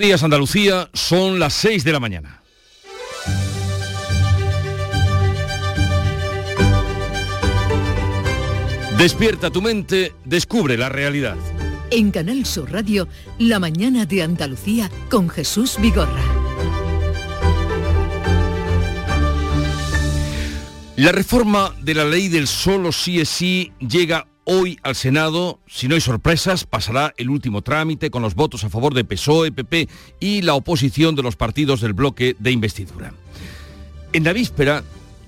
días Andalucía, son las 6 de la mañana. Despierta tu mente, descubre la realidad. En Canal Sur Radio, La mañana de Andalucía con Jesús Vigorra. La reforma de la ley del solo sí es sí llega hoy al Senado. Si no hay sorpresas, pasará el último trámite con los votos a favor de PSOE, PP y la oposición de los partidos del bloque de investidura. En la víspera,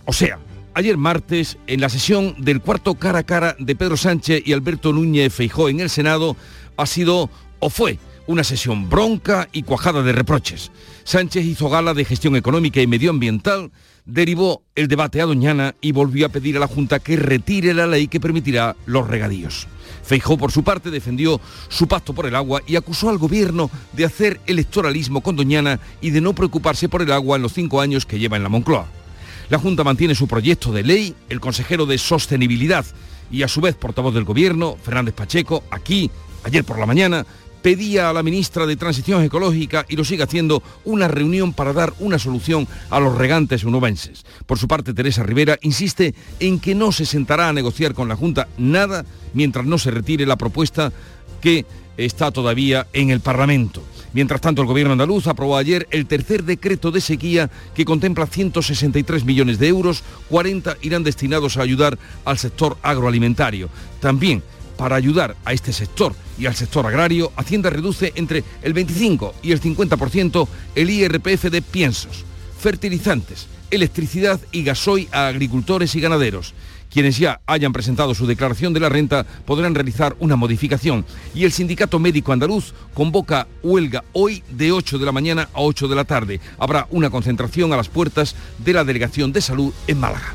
o sea, ayer martes, en la sesión del cuarto cara a cara de Pedro Sánchez y Alberto Núñez Feijó en el Senado, ha sido o fue una sesión bronca y cuajada de reproches. Sánchez hizo gala de gestión económica y medioambiental, derivó el debate a Doñana y volvió a pedir a la Junta que retire la ley que permitirá los regadíos. Feijó, por su parte, defendió su pacto por el agua y acusó al gobierno de hacer electoralismo con Doñana y de no preocuparse por el agua en los cinco años que lleva en la Moncloa. La Junta mantiene su proyecto de ley, el consejero de Sostenibilidad y a su vez portavoz del gobierno, Fernández Pacheco, aquí, ayer por la mañana, pedía a la ministra de Transición Ecológica, y lo sigue haciendo, una reunión para dar una solución a los regantes unovenses. Por su parte, Teresa Rivera insiste en que no se sentará a negociar con la Junta nada mientras no se retire la propuesta que está todavía en el Parlamento. Mientras tanto, el gobierno andaluz aprobó ayer el tercer decreto de sequía que contempla 163 millones de euros, 40 irán destinados a ayudar al sector agroalimentario. También para ayudar a este sector y al sector agrario, Hacienda reduce entre el 25 y el 50% el IRPF de piensos, fertilizantes, electricidad y gasoil a agricultores y ganaderos. Quienes ya hayan presentado su declaración de la renta podrán realizar una modificación. Y el Sindicato Médico Andaluz convoca huelga hoy de 8 de la mañana a 8 de la tarde. Habrá una concentración a las puertas de la Delegación de Salud en Málaga.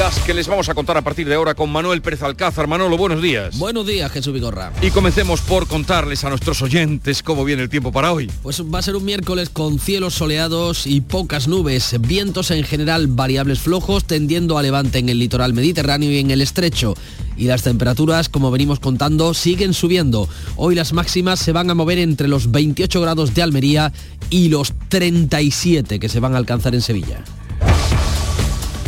Las que les vamos a contar a partir de ahora con Manuel Pérez Alcázar. Manolo, buenos días. Buenos días, Jesús Vigorra. Y comencemos por contarles a nuestros oyentes cómo viene el tiempo para hoy. Pues va a ser un miércoles con cielos soleados y pocas nubes, vientos en general variables flojos, tendiendo a levante en el litoral mediterráneo y en el estrecho. Y las temperaturas, como venimos contando, siguen subiendo. Hoy las máximas se van a mover entre los 28 grados de Almería y los 37 que se van a alcanzar en Sevilla.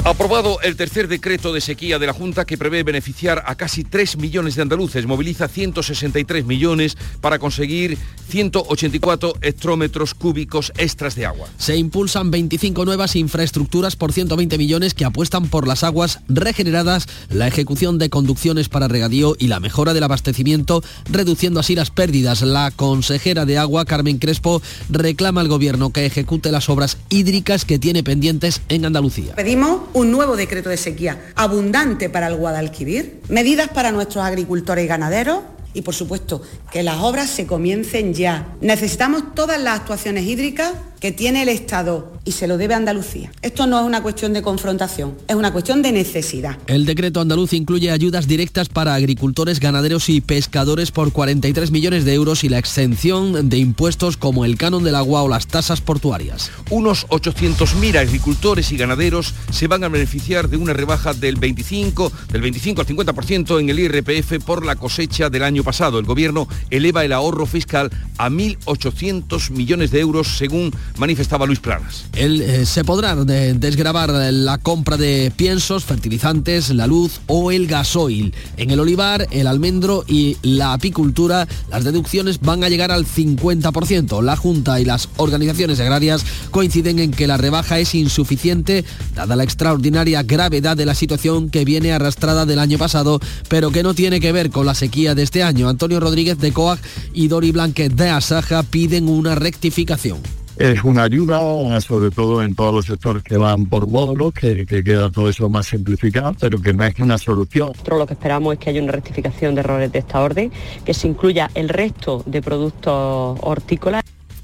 Aprobado el tercer decreto de sequía de la Junta que prevé beneficiar a casi 3 millones de andaluces. Moviliza 163 millones para conseguir 184 hectómetros cúbicos extras de agua. Se impulsan 25 nuevas infraestructuras por 120 millones que apuestan por las aguas regeneradas, la ejecución de conducciones para regadío y la mejora del abastecimiento, reduciendo así las pérdidas. La consejera de agua, Carmen Crespo, reclama al gobierno que ejecute las obras hídricas que tiene pendientes en Andalucía. Pedimos un nuevo decreto de sequía abundante para el Guadalquivir, medidas para nuestros agricultores y ganaderos y por supuesto que las obras se comiencen ya. Necesitamos todas las actuaciones hídricas que tiene el Estado y se lo debe a Andalucía. Esto no es una cuestión de confrontación, es una cuestión de necesidad. El decreto andaluz incluye ayudas directas para agricultores, ganaderos y pescadores por 43 millones de euros y la exención de impuestos como el canon del agua o las tasas portuarias. Unos 800.000 agricultores y ganaderos se van a beneficiar de una rebaja del 25, del 25 al 50% en el IRPF por la cosecha del año pasado. El gobierno eleva el ahorro fiscal a 1.800 millones de euros según manifestaba Luis Planas. Eh, se podrá desgravar la compra de piensos, fertilizantes, la luz o el gasoil. En el olivar, el almendro y la apicultura, las deducciones van a llegar al 50%. La Junta y las organizaciones agrarias coinciden en que la rebaja es insuficiente, dada la extraordinaria gravedad de la situación que viene arrastrada del año pasado, pero que no tiene que ver con la sequía de este año. Antonio Rodríguez de COAG y Dori Blanquet de Asaja piden una rectificación es una ayuda, sobre todo en todos los sectores que van por módulos, que, queda todo eso más simplificado, pero que no es una solución. Nosotros lo que esperamos es que haya una rectificación de errores de esta orden, que se incluya el resto de productos hortícolas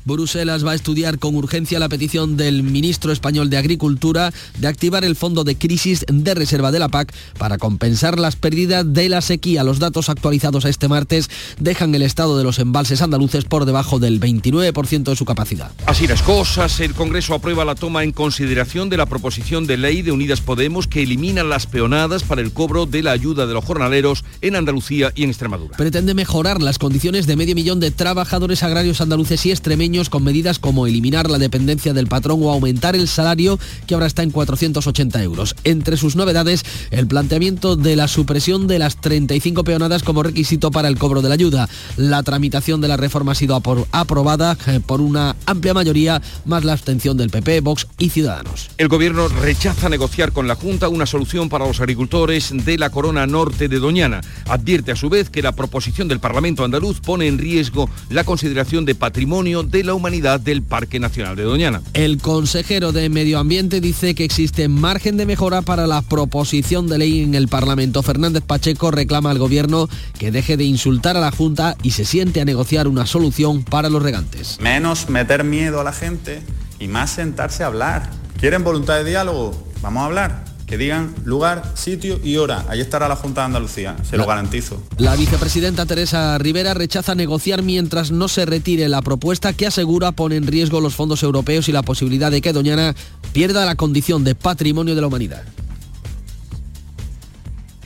Bruselas va a estudiar con urgencia la petición del ministro español de Agricultura de activar el fondo de crisis de reserva de la PAC para compensar las pérdidas de la sequía. Los datos actualizados este martes dejan el estado de los embalses andaluces por debajo del 29% de su capacidad. Así las cosas, el Congreso aprueba la toma en consideración de la proposición de ley de Unidas Podemos que elimina las peonadas para el cobro de la ayuda de los jornaleros en Andalucía y en Extremadura. Pretende mejorar las condiciones de medio millón de trabajadores agrarios andaluces y extremeños con medidas como eliminar la dependencia del patrón o aumentar el salario que ahora está en 480 euros. Entre sus novedades, el planteamiento de la supresión de las 35 peonadas como requisito para el cobro de la ayuda. La tramitación de la reforma ha sido aprobada eh, por una amplia mayoría, más la abstención del PP, Vox y Ciudadanos. El gobierno rechaza negociar con la Junta una solución para los agricultores de la corona norte de Doñana. Advierte a su vez que la proposición del Parlamento andaluz pone en riesgo la consideración de patrimonio de humanidad del Parque Nacional de Doñana. El consejero de Medio Ambiente dice que existe margen de mejora para la proposición de ley en el Parlamento. Fernández Pacheco reclama al gobierno que deje de insultar a la Junta y se siente a negociar una solución para los regantes. Menos meter miedo a la gente y más sentarse a hablar. ¿Quieren voluntad de diálogo? Vamos a hablar que digan lugar, sitio y hora. Ahí estará la Junta de Andalucía, se lo garantizo. La vicepresidenta Teresa Rivera rechaza negociar mientras no se retire la propuesta que asegura pone en riesgo los fondos europeos y la posibilidad de que Doñana pierda la condición de patrimonio de la humanidad.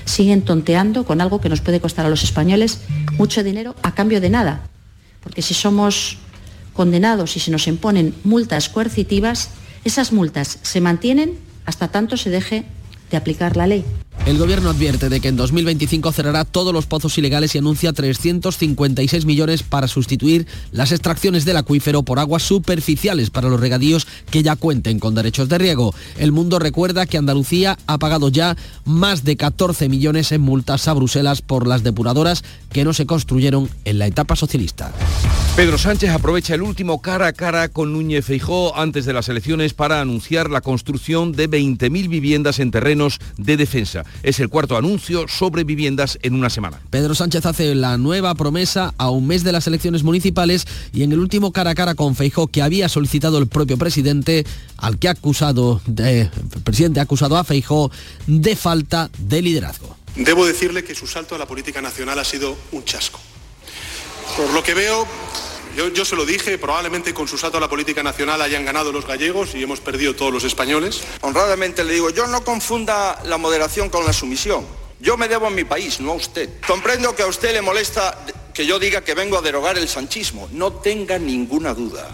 Siguen tonteando con algo que nos puede costar a los españoles mucho dinero a cambio de nada. Porque si somos condenados y se nos imponen multas coercitivas, esas multas se mantienen hasta tanto se deje de aplicar la ley. El gobierno advierte de que en 2025 cerrará todos los pozos ilegales y anuncia 356 millones para sustituir las extracciones del acuífero por aguas superficiales para los regadíos que ya cuenten con derechos de riego. El mundo recuerda que Andalucía ha pagado ya más de 14 millones en multas a Bruselas por las depuradoras que no se construyeron en la etapa socialista. Pedro Sánchez aprovecha el último cara a cara con Núñez Feijó antes de las elecciones para anunciar la construcción de 20.000 viviendas en terrenos de defensa. Es el cuarto anuncio sobre viviendas en una semana. Pedro Sánchez hace la nueva promesa a un mes de las elecciones municipales y en el último cara a cara con Feijó que había solicitado el propio presidente, al que ha acusado, el presidente ha acusado a Feijó de falta de liderazgo. Debo decirle que su salto a la política nacional ha sido un chasco. Por lo que veo, yo, se lo dije, probablemente con su salto a la política nacional hayan ganado los gallegos y hemos perdido todos los españoles. Honradamente le digo, yo no confunda la moderación con la sumisión. Yo me debo a mi país, no a usted. Comprendo que a usted le molesta que yo diga que vengo a derogar el sanchismo. No tenga ninguna duda.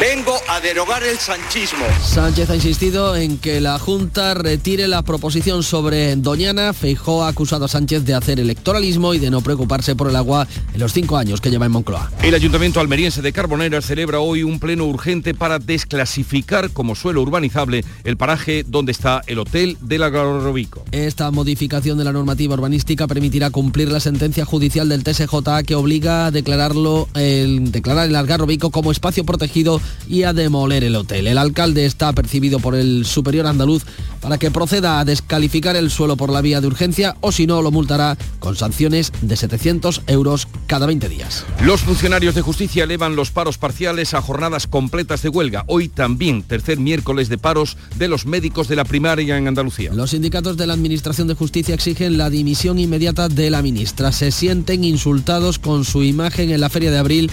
Vengo a derogar el sanchismo. Sánchez ha insistido en que la Junta retire la proposición sobre Doñana. Feijó ha acusado a Sánchez de hacer electoralismo y de no preocuparse por el agua en los cinco años que lleva en Moncloa. El Ayuntamiento almeriense de Carbonera celebra hoy un pleno urgente para desclasificar como suelo urbanizable el paraje donde está el Hotel del Algarrobico. Esta modificación de la normativa urbanística permitirá cumplir la sentencia judicial del TSJ que obliga a declararlo, el, declarar el Algarrobico como espacio protegido y a demoler el hotel. El alcalde está percibido por el superior andaluz para que proceda a descalificar el suelo por la vía de urgencia o si no lo multará con sanciones de 700 euros cada 20 días. Los funcionarios de justicia elevan los paros parciales a jornadas completas de huelga. Hoy también, tercer miércoles de paros de los médicos de la primaria en Andalucía. Los sindicatos de la Administración de Justicia exigen la dimisión inmediata de la ministra. Se sienten insultados con su imagen en la feria de abril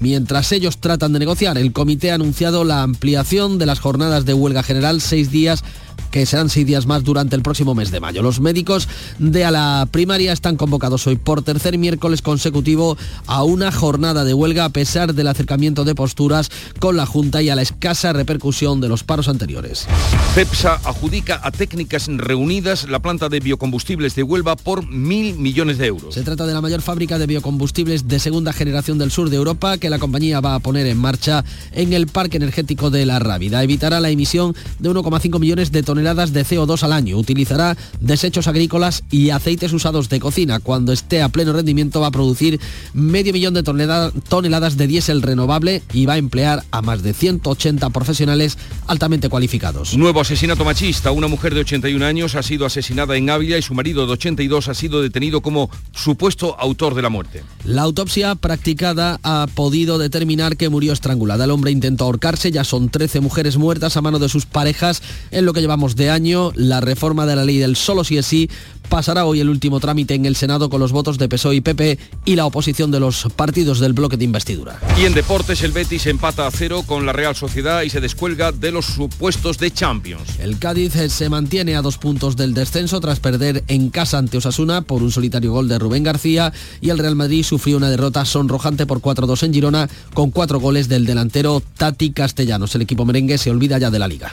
Mientras ellos tratan de negociar, el comité ha anunciado la ampliación de las jornadas de huelga general seis días que serán seis días más durante el próximo mes de mayo. Los médicos de a la primaria están convocados hoy por tercer miércoles consecutivo a una jornada de huelga a pesar del acercamiento de posturas con la Junta y a la escasa repercusión de los paros anteriores. CEPSA adjudica a técnicas reunidas la planta de biocombustibles de Huelva por mil millones de euros. Se trata de la mayor fábrica de biocombustibles de segunda generación del sur de Europa que la compañía va a poner en marcha en el parque energético de La Rábida. Evitará la emisión de 1,5 millones de toneladas de CO2 al año. Utilizará desechos agrícolas y aceites usados de cocina. Cuando esté a pleno rendimiento va a producir medio millón de toneladas de diésel renovable y va a emplear a más de 180 profesionales altamente cualificados. Nuevo asesinato machista. Una mujer de 81 años ha sido asesinada en Ávila y su marido de 82 ha sido detenido como supuesto autor de la muerte. La autopsia practicada ha podido determinar que murió estrangulada. El hombre intentó ahorcarse, ya son 13 mujeres muertas a mano de sus parejas en lo que de año. La reforma de la ley del solo si es sí pasará hoy el último trámite en el Senado con los votos de PSOE y PP y la oposición de los partidos del bloque de investidura. Y en deportes el Betis empata a cero con la Real Sociedad y se descuelga de los supuestos de Champions. El Cádiz se mantiene a dos puntos del descenso tras perder en casa ante Osasuna por un solitario gol de Rubén García y el Real Madrid sufrió una derrota sonrojante por 4-2 en Girona con cuatro goles del delantero Tati Castellanos. El equipo merengue se olvida ya de la liga.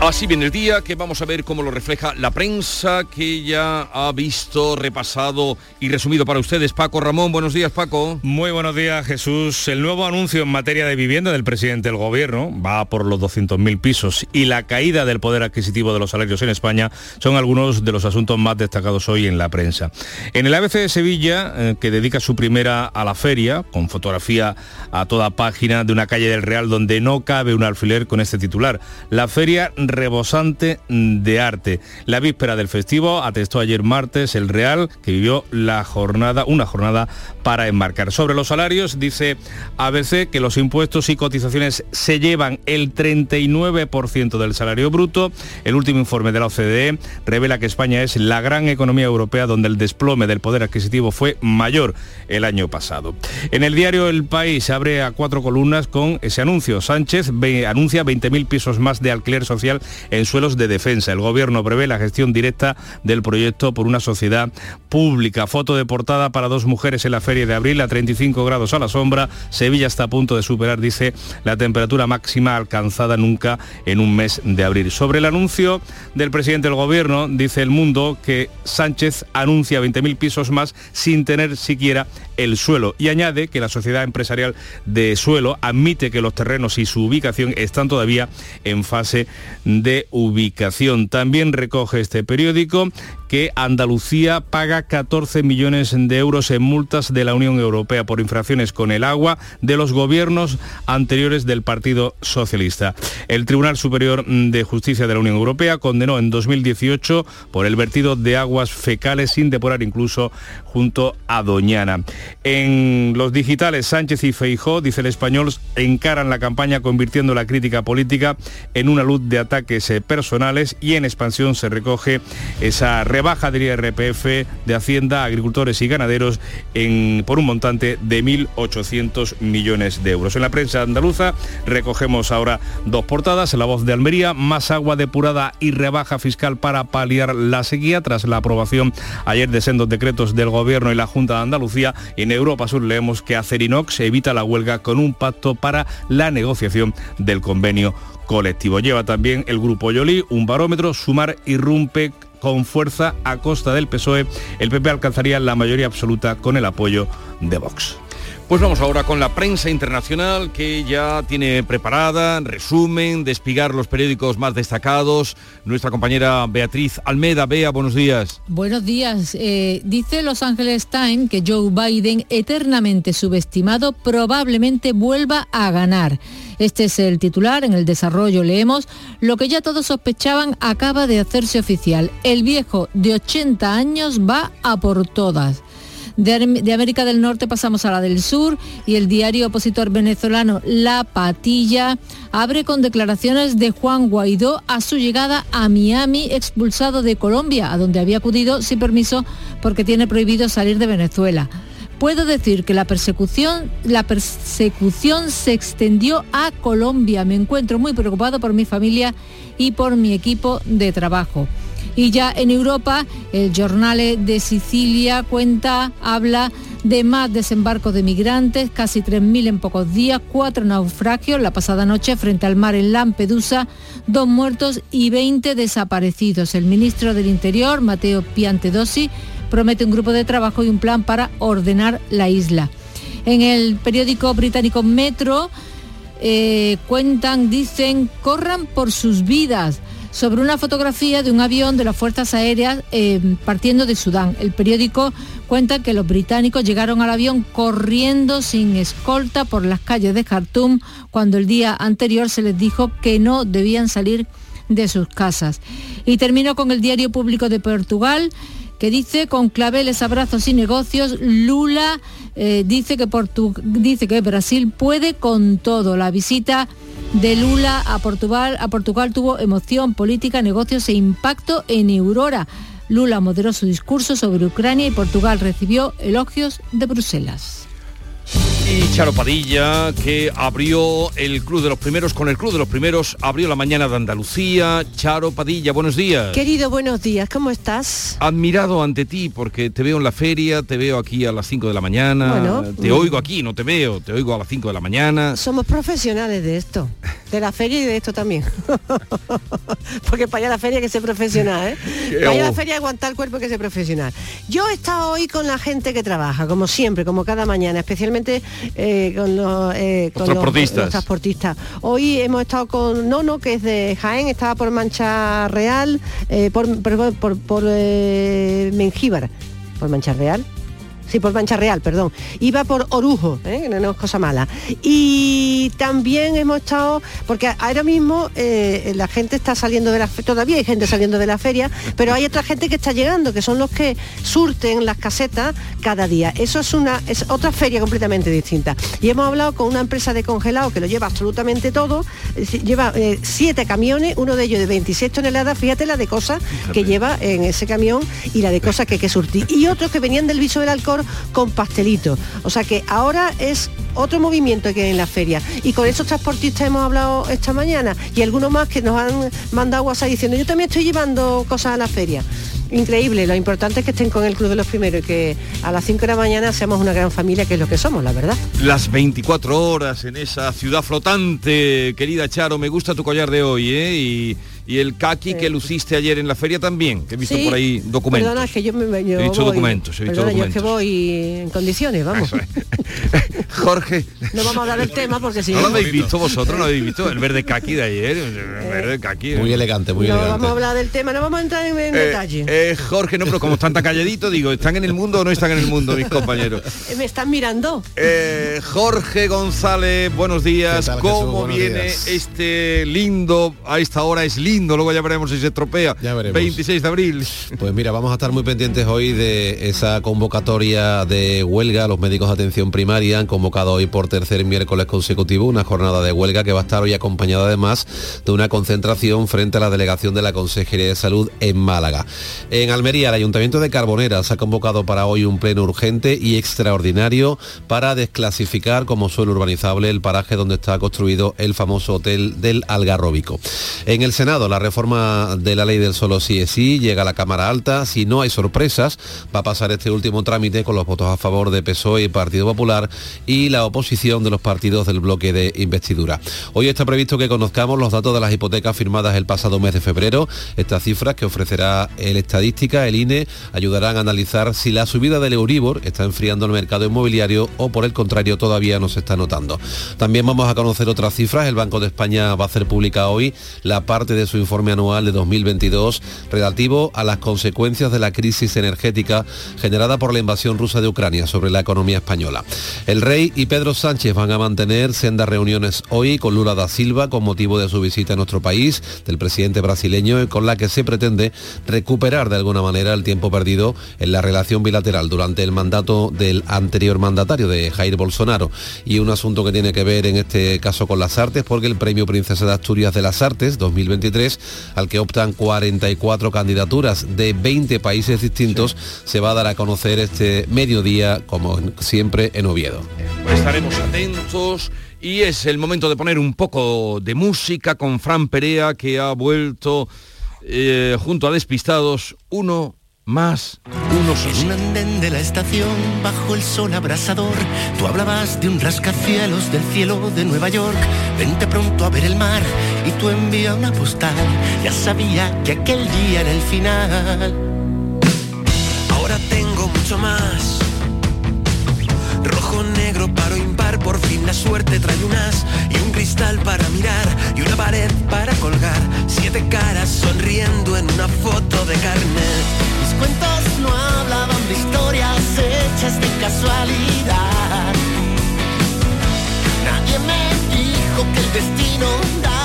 Así viene el día que vamos a ver cómo lo refleja la prensa que ya ha visto, repasado y resumido para ustedes. Paco Ramón, buenos días Paco. Muy buenos días Jesús. El nuevo anuncio en materia de vivienda del presidente del gobierno va por los 200.000 pisos y la caída del poder adquisitivo de los salarios en España son algunos de los asuntos más destacados hoy en la prensa. En el ABC de Sevilla, eh, que dedica su primera a la feria, con fotografía a toda página de una calle del Real donde no cabe un alfiler con este titular. La feria rebosante de arte. La víspera del festivo atestó ayer martes el Real, que vivió la jornada, una jornada para enmarcar. Sobre los salarios, dice ABC que los impuestos y cotizaciones se llevan el 39% del salario bruto. El último informe de la OCDE revela que España es la gran economía europea donde el desplome del poder adquisitivo fue mayor el año pasado. En el diario El País abre a cuatro columnas con ese anuncio. Sánchez anuncia 20.000 pisos más de alquiler social en suelos de defensa. El gobierno prevé la gestión directa del proyecto por una sociedad pública. Foto de portada para dos mujeres en la feria de abril a 35 grados a la sombra. Sevilla está a punto de superar, dice, la temperatura máxima alcanzada nunca en un mes de abril. Sobre el anuncio del presidente del gobierno, dice el mundo que Sánchez anuncia 20.000 pisos más sin tener siquiera el suelo y añade que la sociedad empresarial de suelo admite que los terrenos y su ubicación están todavía en fase de ubicación. También recoge este periódico que Andalucía paga 14 millones de euros en multas de la Unión Europea por infracciones con el agua de los gobiernos anteriores del Partido Socialista. El Tribunal Superior de Justicia de la Unión Europea condenó en 2018 por el vertido de aguas fecales sin depurar incluso junto a Doñana. En los digitales, Sánchez y Feijó, dice el español, encaran la campaña convirtiendo la crítica política en una luz de ataques eh, personales y en expansión se recoge esa rebaja del IRPF de Hacienda, agricultores y ganaderos en, por un montante de 1.800 millones de euros. En la prensa andaluza recogemos ahora dos portadas. La voz de Almería, más agua depurada y rebaja fiscal para paliar la sequía tras la aprobación ayer de sendos decretos del Gobierno y la Junta de Andalucía. En Europa Sur leemos que Acerinox evita la huelga con un pacto para la negociación del convenio colectivo. Lleva también el grupo Yoli un barómetro, Sumar irrumpe con fuerza a costa del PSOE, el PP alcanzaría la mayoría absoluta con el apoyo de Vox. Pues vamos ahora con la prensa internacional que ya tiene preparada, resumen, despigar los periódicos más destacados. Nuestra compañera Beatriz Almeda. Bea, buenos días. Buenos días. Eh, dice Los Angeles Times que Joe Biden, eternamente subestimado, probablemente vuelva a ganar. Este es el titular. En el desarrollo leemos lo que ya todos sospechaban acaba de hacerse oficial. El viejo de 80 años va a por todas. De, América del Norte pasamos a la del Sur y el diario opositor venezolano La Patilla abre con declaraciones de Juan Guaidó a su llegada a Miami, expulsado de Colombia, a donde había acudido sin permiso porque tiene prohibido salir de Venezuela. Puedo decir que la persecución, la persecución se extendió a Colombia. Me encuentro muy preocupado por mi familia y por mi equipo de trabajo. Y ya en Europa, el Giornale de Sicilia cuenta, habla de más desembarcos de migrantes, casi 3.000 en pocos días, cuatro naufragios la pasada noche frente al mar en Lampedusa, dos muertos y 20 desaparecidos. El ministro del Interior, Mateo Piantedosi, promete un grupo de trabajo y un plan para ordenar la isla. En el periódico británico Metro eh, cuentan, dicen, corran por sus vidas sobre una fotografía de un avión de las Fuerzas Aéreas eh, partiendo de Sudán. El periódico cuenta que los británicos llegaron al avión corriendo sin escolta por las calles de Khartoum cuando el día anterior se les dijo que no debían salir de sus casas. Y termino con el diario público de Portugal que dice con claveles, abrazos y negocios, Lula eh, dice, que dice que Brasil puede con todo. La visita de Lula a Portugal, a Portugal tuvo emoción política, negocios e impacto en Aurora. Lula moderó su discurso sobre Ucrania y Portugal recibió elogios de Bruselas. Y Charo Padilla, que abrió el Club de los Primeros, con el Club de los Primeros abrió la mañana de Andalucía. Charo Padilla, buenos días. Querido, buenos días, ¿cómo estás? Admirado ante ti, porque te veo en la feria, te veo aquí a las 5 de la mañana, te oigo aquí, no te veo, te oigo a las 5 de la mañana. Somos profesionales de esto, de la feria y de esto también. porque para allá la feria hay que ser profesional, ¿eh? Para allá la feria aguantar el cuerpo hay que ser profesional. Yo he estado hoy con la gente que trabaja, como siempre, como cada mañana, especialmente eh, con, los, eh, transportistas. Hoy hemos estado con Nono, que es de Jaén, estaba por Mancha Real, eh, por, por, por, por Mengíbar, por Mancha Real, sí, por Mancha Real, perdón. Iba por Orujo, ¿eh? no es cosa mala. Y también hemos estado, porque ahora mismo eh, la gente está saliendo de la todavía hay gente saliendo de la feria, pero hay otra gente que está llegando, que son los que surten las casetas cada día. Eso es una es otra feria completamente distinta. Y hemos hablado con una empresa de congelado que lo lleva absolutamente todo, lleva eh, siete camiones, uno de ellos de 26 toneladas, fíjate la de cosas que lleva en ese camión y la de cosas que hay que surtir. Y otros que venían del viso del alcohol con pastelitos. O sea que ahora es otro movimiento que hay en la feria. Y con esos transportistas hemos hablado esta mañana y algunos más que nos han mandado WhatsApp diciendo yo también estoy llevando cosas a la feria increíble. Lo importante es que estén con el Club de los Primeros y que a las 5 de la mañana seamos una gran familia, que es lo que somos, la verdad. Las 24 horas en esa ciudad flotante, querida Charo, me gusta tu collar de hoy, ¿eh? Y, el kaki que luciste ayer en la feria también, que he visto por ahí documentos. Perdona, es que yo me he visto documentos, he visto documentos. Yo es que voy en condiciones, vamos. Jorge. No vamos a hablar del tema porque si no... lo habéis visto vosotros? ¿No habéis visto el verde kaki de ayer? El verde kaki. Muy elegante, muy elegante. No vamos a hablar del tema, no vamos a entrar en, eh, detalle. Eh, Jorge, no, pero como están tan calladitos, digo, ¿están en el mundo o no están en el mundo, mis compañeros? Me están mirando. Eh, Jorge González, buenos días. ¿Cómo viene este lindo, a esta hora es lindo, luego ya veremos si se estropea, ya veremos. 26 de abril? Pues mira, vamos a estar muy pendientes hoy de esa convocatoria de huelga. Los médicos de atención primaria han convocado hoy por tercer miércoles consecutivo una jornada de huelga que va a estar hoy acompañada además de una concentración frente a la delegación de la Consejería de Salud en Málaga. En Almería, el Ayuntamiento de Carboneras ha convocado para hoy un pleno urgente y extraordinario para desclasificar como suelo urbanizable el paraje donde está construido el famoso hotel del Algarrobico. En el Senado, la reforma de la ley del solo sí es sí llega a la Cámara Alta. Si no hay sorpresas, va a pasar este último trámite con los votos a favor de PSOE y Partido Popular y la oposición de los partidos del bloque de investidura. Hoy está previsto que conozcamos los datos de las hipotecas firmadas el pasado mes de febrero. Estas cifras que ofrecerá el Estadística el INE, ayudarán a analizar si la subida del Euribor está enfriando el mercado inmobiliario o por el contrario todavía no se está notando. También vamos a conocer otras cifras. El Banco de España va a hacer pública hoy la parte de su informe anual de 2022 relativo a las consecuencias de la crisis energética generada por la invasión rusa de Ucrania sobre la economía española. El rey y Pedro Sánchez van a mantener sendas reuniones hoy con Lula da Silva con motivo de su visita a nuestro país, del presidente brasileño, con la que se pretende recuperar de alguna manera el tiempo perdido en la relación bilateral durante el mandato del anterior mandatario de Jair Bolsonaro y un asunto que tiene que ver en este caso con las artes porque el Premio Princesa de Asturias de las Artes 2023 al que optan 44 candidaturas de 20 países distintos se va a dar a conocer este mediodía como siempre en Oviedo. Pues estaremos atentos y es el momento de poner un poco de música con Fran Perea que ha vuelto eh, junto a Despistados, uno más, uno En un andén de la estación, bajo el sol abrasador, tú hablabas de un rascacielos del cielo de Nueva York. Vente pronto a ver el mar y tú envía una postal. Ya sabía que aquel día era el final. Ahora tengo mucho más. Rojo negro, paro impar, por fin la suerte trae un as y un cristal para mirar y una pared para colgar. Siete caras sonriendo en una foto de carnet. Mis cuentos no hablaban de historias hechas de casualidad. Nadie me dijo que el destino oportunidad.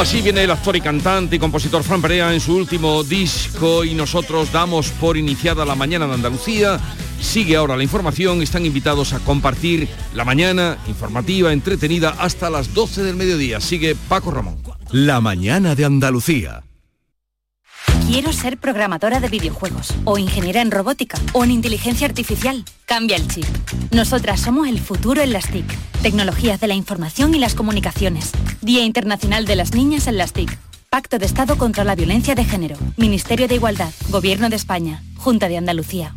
Así viene el actor y cantante y compositor Fran Perea en su último disco y nosotros damos por iniciada la mañana de Andalucía. Sigue ahora la información, están invitados a compartir la mañana informativa, entretenida hasta las 12 del mediodía. Sigue Paco Ramón. La mañana de Andalucía. Quiero ser programadora de videojuegos, o ingeniera en robótica, o en inteligencia artificial. Cambia el chip. Nosotras somos el futuro en las TIC. Tecnologías de la información y las comunicaciones. Día Internacional de las Niñas en las TIC. Pacto de Estado contra la Violencia de Género. Ministerio de Igualdad. Gobierno de España. Junta de Andalucía.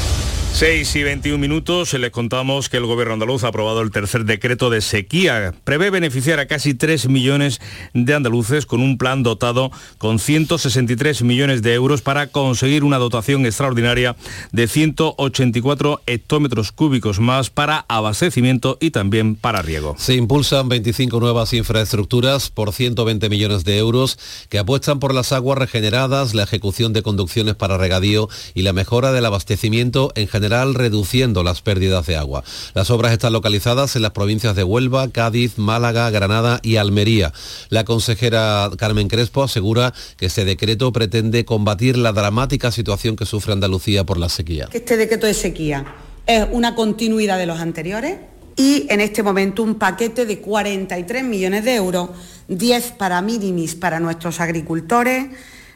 6 y 21 minutos les contamos que el gobierno andaluz ha aprobado el tercer decreto de sequía. Prevé beneficiar a casi 3 millones de andaluces con un plan dotado con 163 millones de euros para conseguir una dotación extraordinaria de 184 hectómetros cúbicos más para abastecimiento y también para riego. Se impulsan 25 nuevas infraestructuras por 120 millones de euros que apuestan por las aguas regeneradas, la ejecución de conducciones para regadío y la mejora del abastecimiento en general reduciendo las pérdidas de agua. Las obras están localizadas en las provincias de Huelva, Cádiz, Málaga, Granada y Almería. La consejera Carmen Crespo asegura que este decreto pretende combatir la dramática situación que sufre Andalucía por la sequía. Este decreto de sequía es una continuidad de los anteriores y en este momento un paquete de 43 millones de euros, 10 para minimis para nuestros agricultores,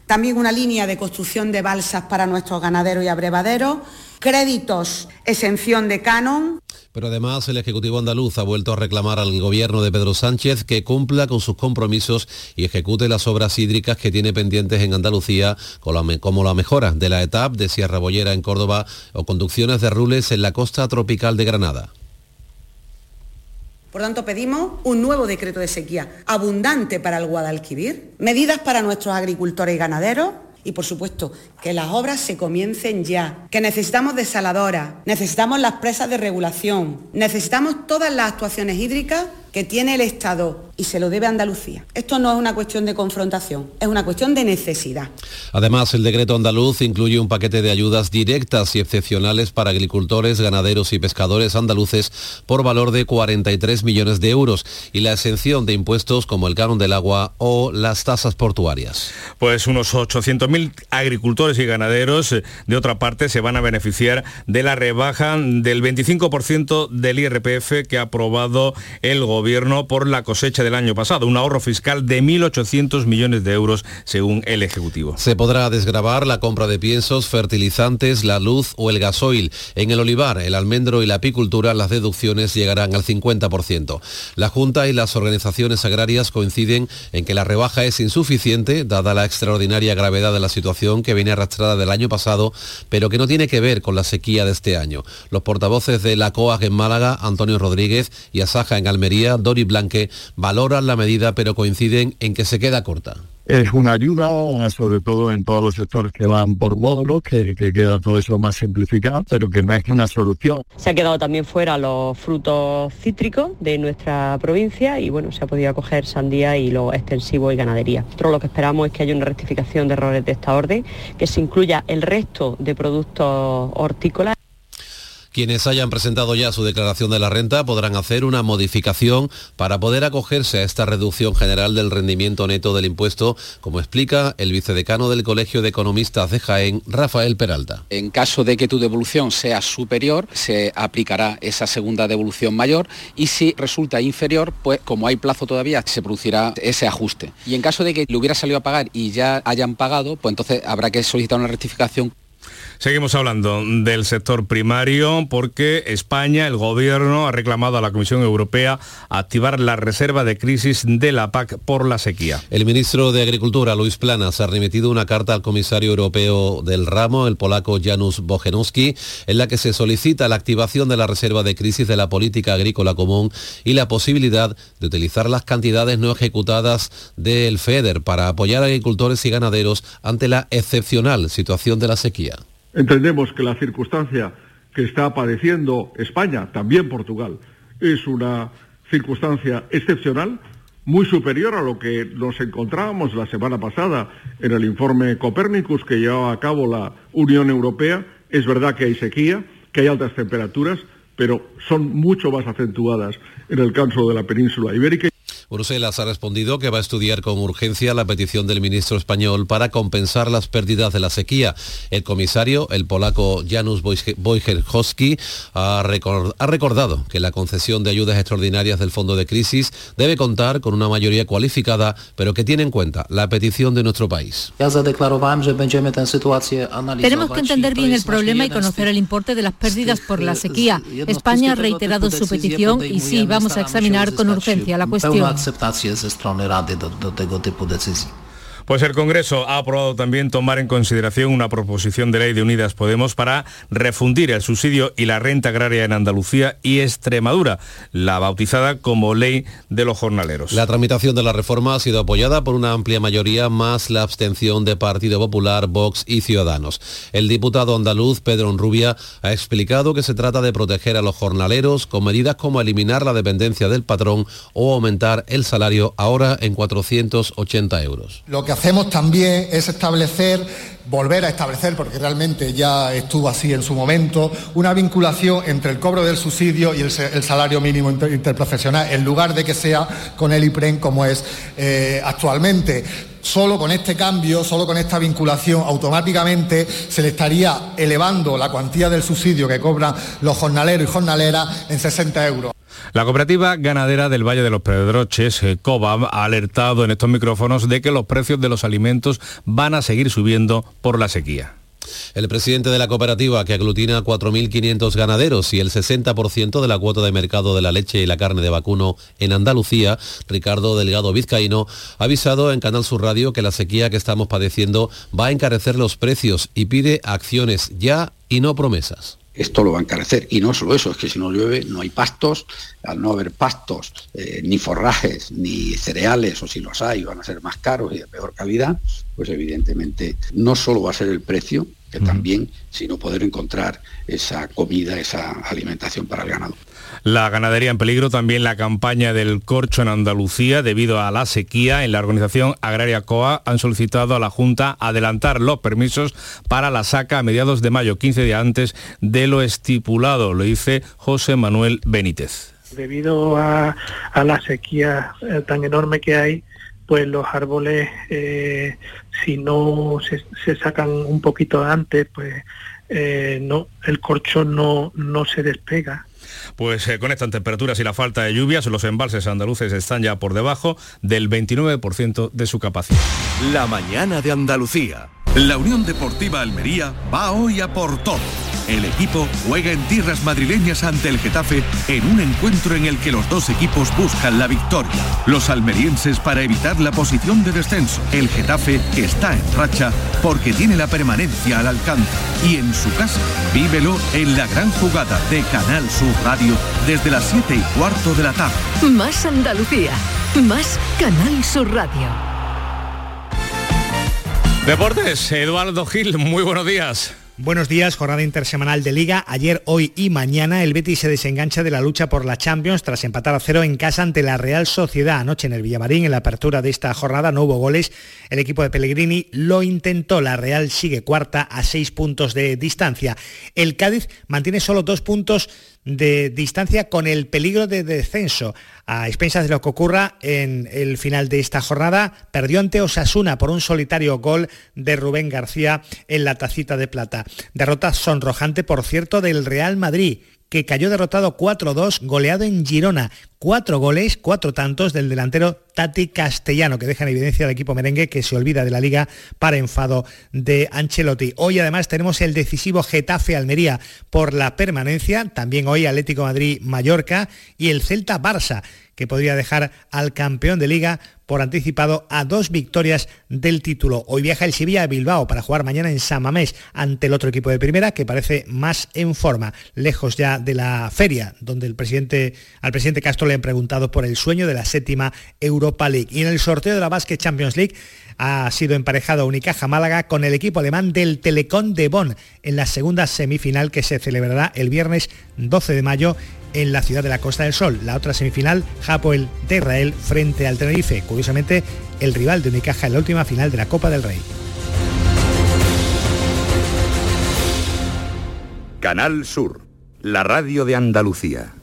también una línea de construcción de balsas para nuestros ganaderos y abrevaderos, créditos, exención de canon. Pero además el Ejecutivo andaluz ha vuelto a reclamar al gobierno de Pedro Sánchez que cumpla con sus compromisos y ejecute las obras hídricas que tiene pendientes en Andalucía, como la mejora de la etapa de Sierra Bollera en Córdoba o conducciones de rules en la costa tropical de Granada. Por tanto, pedimos un nuevo decreto de sequía abundante para el Guadalquivir, medidas para nuestros agricultores y ganaderos y, por supuesto, que las obras se comiencen ya, que necesitamos desaladoras, necesitamos las presas de regulación, necesitamos todas las actuaciones hídricas que tiene el Estado y se lo debe a Andalucía. Esto no es una cuestión de confrontación, es una cuestión de necesidad. Además, el decreto andaluz incluye un paquete de ayudas directas y excepcionales para agricultores, ganaderos y pescadores andaluces por valor de 43 millones de euros y la exención de impuestos como el canon del agua o las tasas portuarias. Pues unos 800.000 agricultores y ganaderos, eh, de otra parte, se van a beneficiar de la rebaja del 25% del IRPF que ha aprobado el gobierno por la cosecha del año pasado, un ahorro fiscal de 1.800 millones de euros según el Ejecutivo. Se podrá desgravar la compra de piensos, fertilizantes, la luz o el gasoil. En el olivar, el almendro y la apicultura las deducciones llegarán al 50%. La Junta y las organizaciones agrarias coinciden en que la rebaja es insuficiente dada la extraordinaria gravedad de la situación que viene arrastrada del año pasado, pero que no tiene que ver con la sequía de este año. Los portavoces de la COAG en Málaga, Antonio Rodríguez, y Asaja en Almería, Dori Blanque, valoran la medida pero coinciden en que se queda corta. Es una ayuda, sobre todo en todos los sectores que van por módulos, que, que queda todo eso más simplificado, pero que no es una solución. Se ha quedado también fuera los frutos cítricos de nuestra provincia y bueno, se ha podido acoger sandía y lo extensivo y ganadería. Nosotros lo que esperamos es que haya una rectificación de errores de esta orden, que se incluya el resto de productos hortícolas. Quienes hayan presentado ya su declaración de la renta podrán hacer una modificación para poder acogerse a esta reducción general del rendimiento neto del impuesto, como explica el vicedecano del Colegio de Economistas de Jaén, Rafael Peralta. En caso de que tu devolución sea superior, se aplicará esa segunda devolución mayor y si resulta inferior, pues como hay plazo todavía, se producirá ese ajuste. Y en caso de que le hubiera salido a pagar y ya hayan pagado, pues entonces habrá que solicitar una rectificación Seguimos hablando del sector primario porque España, el gobierno, ha reclamado a la Comisión Europea activar la reserva de crisis de la PAC por la sequía. El ministro de Agricultura, Luis Planas, ha remitido una carta al comisario europeo del ramo, el polaco Janusz Bojenowski, en la que se solicita la activación de la reserva de crisis de la política agrícola común y la posibilidad de utilizar las cantidades no ejecutadas del FEDER para apoyar a agricultores y ganaderos ante la excepcional situación de la sequía. Entendemos que la circunstancia que está padeciendo España, también Portugal, es una circunstancia excepcional, muy superior a lo que nos encontrábamos la semana pasada en el informe Copernicus que llevaba a cabo la Unión Europea. Es verdad que hay sequía, que hay altas temperaturas, pero son mucho más acentuadas en el caso de la península ibérica. Bruselas ha respondido que va a estudiar con urgencia la petición del ministro español para compensar las pérdidas de la sequía. El comisario, el polaco Janusz Wojciechowski, ha, recordado que la concesión de ayudas extraordinarias del Fondo de Crisis debe contar con una mayoría cualificada, pero que tiene en cuenta la petición de nuestro país. Tenemos que entender bien el problema y conocer el importe de las pérdidas por la sequía. España ha reiterado su petición y sí, vamos a examinar con urgencia la cuestión. Akceptację ze strony Rady do, do tego typu decyzji. Pues el Congreso ha aprobado también tomar en consideración una proposición de ley de Unidas Podemos para refundir el subsidio y la renta agraria en Andalucía y Extremadura, la bautizada como Ley de los Jornaleros. La tramitación de la reforma ha sido apoyada por una amplia mayoría más la abstención de Partido Popular, Vox y Ciudadanos. El diputado andaluz Pedro Enrubia ha explicado que se trata de proteger a los jornaleros con medidas como eliminar la dependencia del patrón o aumentar el salario ahora en 480 euros hacemos también es establecer, volver a establecer, porque realmente ya estuvo así en su momento, una vinculación entre el cobro del subsidio y el, salario mínimo interprofesional, en lugar de que sea con el IPREN como es eh, actualmente. Solo con este cambio, solo con esta vinculación, automáticamente se le estaría elevando la cuantía del subsidio que cobran los jornaleros y jornaleras en 60 euros. La cooperativa ganadera del Valle de los Pedroches, eh, COBAM, ha alertado en estos micrófonos de que los precios de los alimentos van a seguir subiendo por la sequía. El presidente de la cooperativa, que aglutina 4.500 ganaderos y el 60% de la cuota de mercado de la leche y la carne de vacuno en Andalucía, Ricardo Delgado Vizcaíno, ha avisado en Canal Sur Radio que la sequía que estamos padeciendo va a encarecer los precios y pide acciones ya y no promesas esto lo va a encarecer. Y no solo eso, es que si no llueve no hay pastos, al no haber pastos, eh, ni forrajes, ni cereales, o si los hay, van a ser más caros y de peor calidad, pues evidentemente no solo va a ser el precio, que también, sino poder encontrar esa comida, esa alimentación para el ganado. La ganadería en peligro, también la campaña del corcho en Andalucía debido a la sequía. En la organización agraria COA han solicitado a la Junta adelantar los permisos para la saca a mediados de mayo, 15 días antes de lo estipulado, lo dice José Manuel Benítez. Debido a, la sequía eh, tan enorme que hay, pues los árboles, eh, si no se, sacan un poquito antes, pues eh, el corcho no se despega pues eh, con estas temperaturas y la falta de lluvias, los embalses andaluces están ya por debajo del 29% de su capacidad. La mañana de Andalucía. La Unión Deportiva Almería va hoy a por todo. El equipo juega en tierras madrileñas ante el Getafe en un encuentro en el que los dos equipos buscan la victoria. Los almerienses para evitar la posición de descenso. El Getafe que está en racha porque tiene la permanencia al alcance. Y en su casa, vívelo en la gran jugada de Canal Sur Radio desde las 7 y cuarto de la tarde. Más Andalucía, más Canal Sur Radio. Deportes, Eduardo Gil, muy buenos días. Buenos días, jornada intersemanal de Liga. Ayer, hoy y mañana el Betis se desengancha de la lucha por la Champions tras empatar a cero en casa ante la Real Sociedad. Anoche en el Villamarín, en la apertura de esta jornada, no hubo goles. El equipo de Pellegrini lo intentó. La Real sigue cuarta a seis puntos de distancia. El Cádiz mantiene solo dos puntos de distancia con el peligro de descenso. A expensas de lo que ocurra en el final de esta jornada, perdió ante Osasuna por un solitario gol de Rubén García en la tacita de plata. Derrota sonrojante, por cierto, del Real Madrid que cayó derrotado 4-2, goleado en Girona, cuatro goles, cuatro tantos del delantero Tati Castellano, que deja en evidencia al equipo merengue que se olvida de la liga para enfado de Ancelotti. Hoy además tenemos el decisivo Getafe Almería por la permanencia, también hoy Atlético Madrid Mallorca y el Celta Barça que podría dejar al campeón de liga por anticipado a dos victorias del título. Hoy viaja el Sevilla a Bilbao para jugar mañana en San Mamés ante el otro equipo de primera que parece más en forma, lejos ya de la feria, donde el presidente, al presidente Castro le han preguntado por el sueño de la séptima Europa League. Y en el sorteo de la Basket Champions League ha sido emparejado Unicaja Málaga con el equipo alemán del Telecom de Bonn en la segunda semifinal que se celebrará el viernes 12 de mayo en la ciudad de la Costa del Sol. La otra semifinal, Hapoel de Israel frente al Tenerife. Curiosamente, el rival de Unicaja en la última final de la Copa del Rey. Canal Sur, la radio de Andalucía.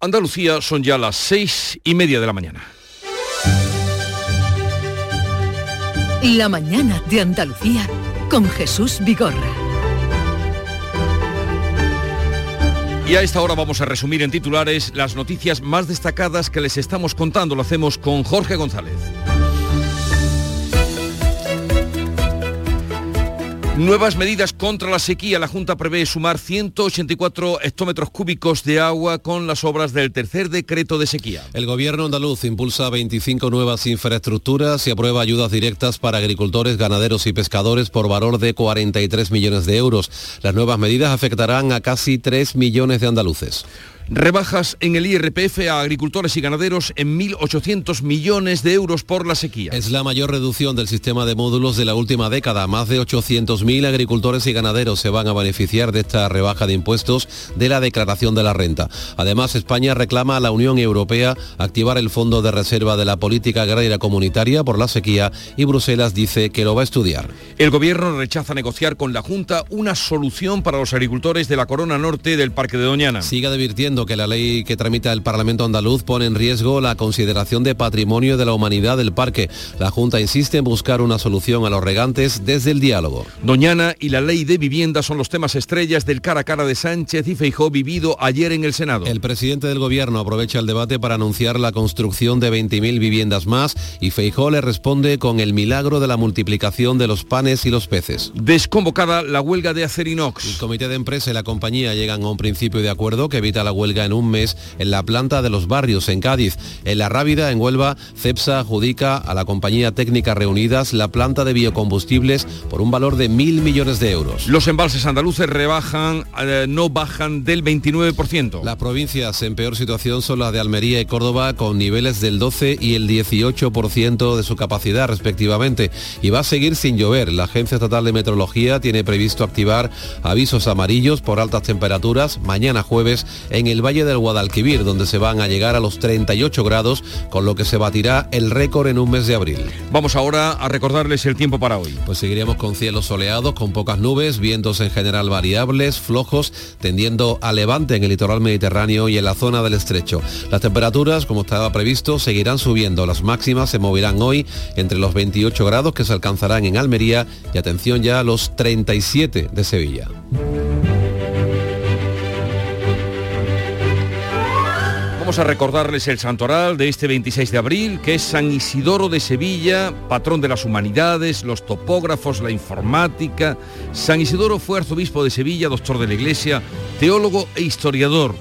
Andalucía son ya las seis y media de la mañana. La mañana de Andalucía con Jesús Vigorra. Y a esta hora vamos a resumir en titulares las noticias más destacadas que les estamos contando. Lo hacemos con Jorge González. Nuevas medidas contra la sequía. La Junta prevé sumar 184 hectómetros cúbicos de agua con las obras del tercer decreto de sequía. El gobierno andaluz impulsa 25 nuevas infraestructuras y aprueba ayudas directas para agricultores, ganaderos y pescadores por valor de 43 millones de euros. Las nuevas medidas afectarán a casi 3 millones de andaluces. Rebajas en el IRPF a agricultores y ganaderos en 1.800 millones de euros por la sequía. Es la mayor reducción del sistema de módulos de la última década. Más de 800.000 agricultores y ganaderos se van a beneficiar de esta rebaja de impuestos de la declaración de la renta. Además, España reclama a la Unión Europea activar el Fondo de Reserva de la Política Agraria Comunitaria por la sequía y Bruselas dice que lo va a estudiar. El gobierno rechaza negociar con la Junta una solución para los agricultores de la Corona Norte del Parque de Doñana. Sigue advirtiendo que la ley que tramita el Parlamento andaluz pone en riesgo la consideración de patrimonio de la humanidad del parque. La Junta insiste en buscar una solución a los regantes desde el diálogo. Doñana y la ley de vivienda son los temas estrellas del cara a cara de Sánchez y Feijó vivido ayer en el Senado. El presidente del gobierno aprovecha el debate para anunciar la construcción de 20.000 viviendas más y Feijó le responde con el milagro de la multiplicación de los panes y los peces. Desconvocada la huelga de Acerinox. El comité de empresa y la compañía llegan a un principio de acuerdo que evita la huelga en un mes en la planta de los barrios en Cádiz. En la Rábida, en Huelva, CEPSA adjudica a la compañía técnica Reunidas la planta de biocombustibles por un valor de mil millones de euros. Los embalses andaluces rebajan, eh, no bajan del 29%. Las provincias en peor situación son las de Almería y Córdoba con niveles del 12 y el 18% de su capacidad respectivamente. Y va a seguir sin llover. La Agencia Estatal de Meteorología tiene previsto activar avisos amarillos por altas temperaturas mañana jueves en el Valle del Guadalquivir, donde se van a llegar a los 38 grados, con lo que se batirá el récord en un mes de abril. Vamos ahora a recordarles el tiempo para hoy. Pues seguiremos con cielos soleados, con pocas nubes, vientos en general variables, flojos, tendiendo a levante en el litoral mediterráneo y en la zona del estrecho. Las temperaturas, como estaba previsto, seguirán subiendo. Las máximas se moverán hoy entre los 28 grados que se alcanzarán en Almería y atención ya a los 37 de Sevilla. A recordarles el santoral de este 26 de abril, que es San Isidoro de Sevilla, patrón de las humanidades, los topógrafos, la informática. San Isidoro fue arzobispo de Sevilla, doctor de la Iglesia, teólogo e historiador.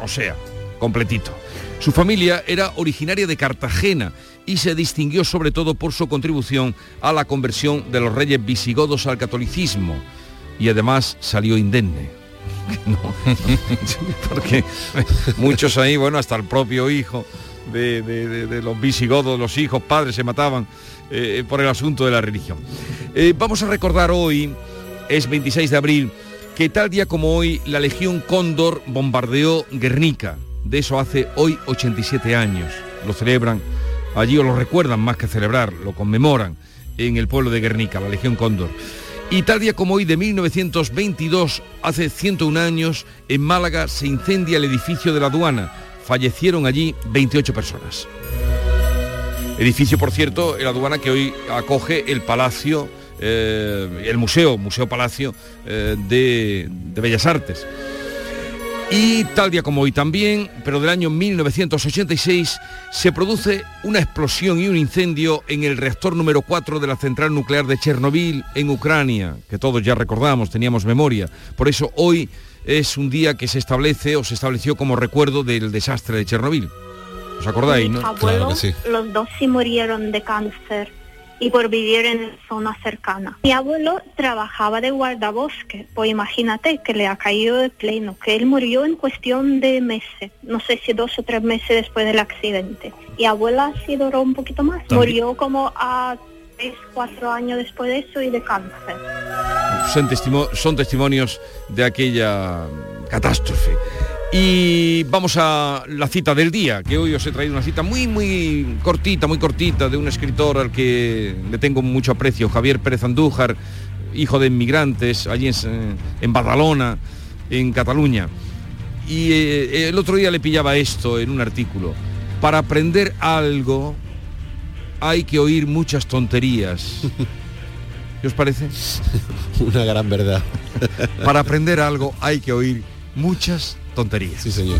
O sea, completito. Su familia era originaria de Cartagena y se distinguió sobre todo por su contribución a la conversión de los reyes visigodos al catolicismo. Y además salió indemne. No, porque muchos ahí, bueno, hasta el propio hijo de, los visigodos, los hijos, padres se mataban eh, por el asunto de la religión. Eh, vamos a recordar hoy, es 26 de abril, que tal día como hoy la Legión Cóndor bombardeó Guernica. De eso hace hoy 87 años. Lo celebran, allí o lo recuerdan más que celebrar, lo conmemoran en el pueblo de Guernica, la Legión Cóndor. Y tal día como hoy de 1922, hace 101 años, en Málaga se incendia el edificio de la aduana. Fallecieron allí 28 personas. Edificio, por cierto, en la aduana que hoy acoge el Palacio eh, el museo, Museo Palacio eh, de, de Bellas Artes. Y tal día como hoy también, pero del año 1986, se produce una explosión y un incendio en el reactor número 4 de la central nuclear de Chernobyl en Ucrania, que todos ya recordamos, teníamos memoria. Por eso hoy es un día que se establece o se estableció como recuerdo del desastre de Chernobyl. ¿Os acordáis, no? los dos sí murieron de cáncer y por vivir en zona cercana. Mi abuelo trabajaba de guardabosque, pues imagínate que le ha caído de pleno, que él murió en cuestión de meses, no sé si dos o tres meses después del accidente. Y abuela sí duró un poquito más, También. murió como a tres, cuatro años después de eso y de cáncer. son, testimo- son testimonios de aquella catástrofe. Y vamos a la cita del día, que hoy os he traído una cita muy, muy cortita, muy cortita, de un escritor al que le tengo mucho aprecio, Javier Pérez Andújar, hijo de inmigrantes, allí en, en Badalona, en Cataluña. Y eh, el otro día le pillaba esto en un artículo. Para aprender algo hay que oír muchas tonterías. ¿Qué os parece? Una gran verdad. Para aprender algo hay que oír muchas tonterías. Sí, señor.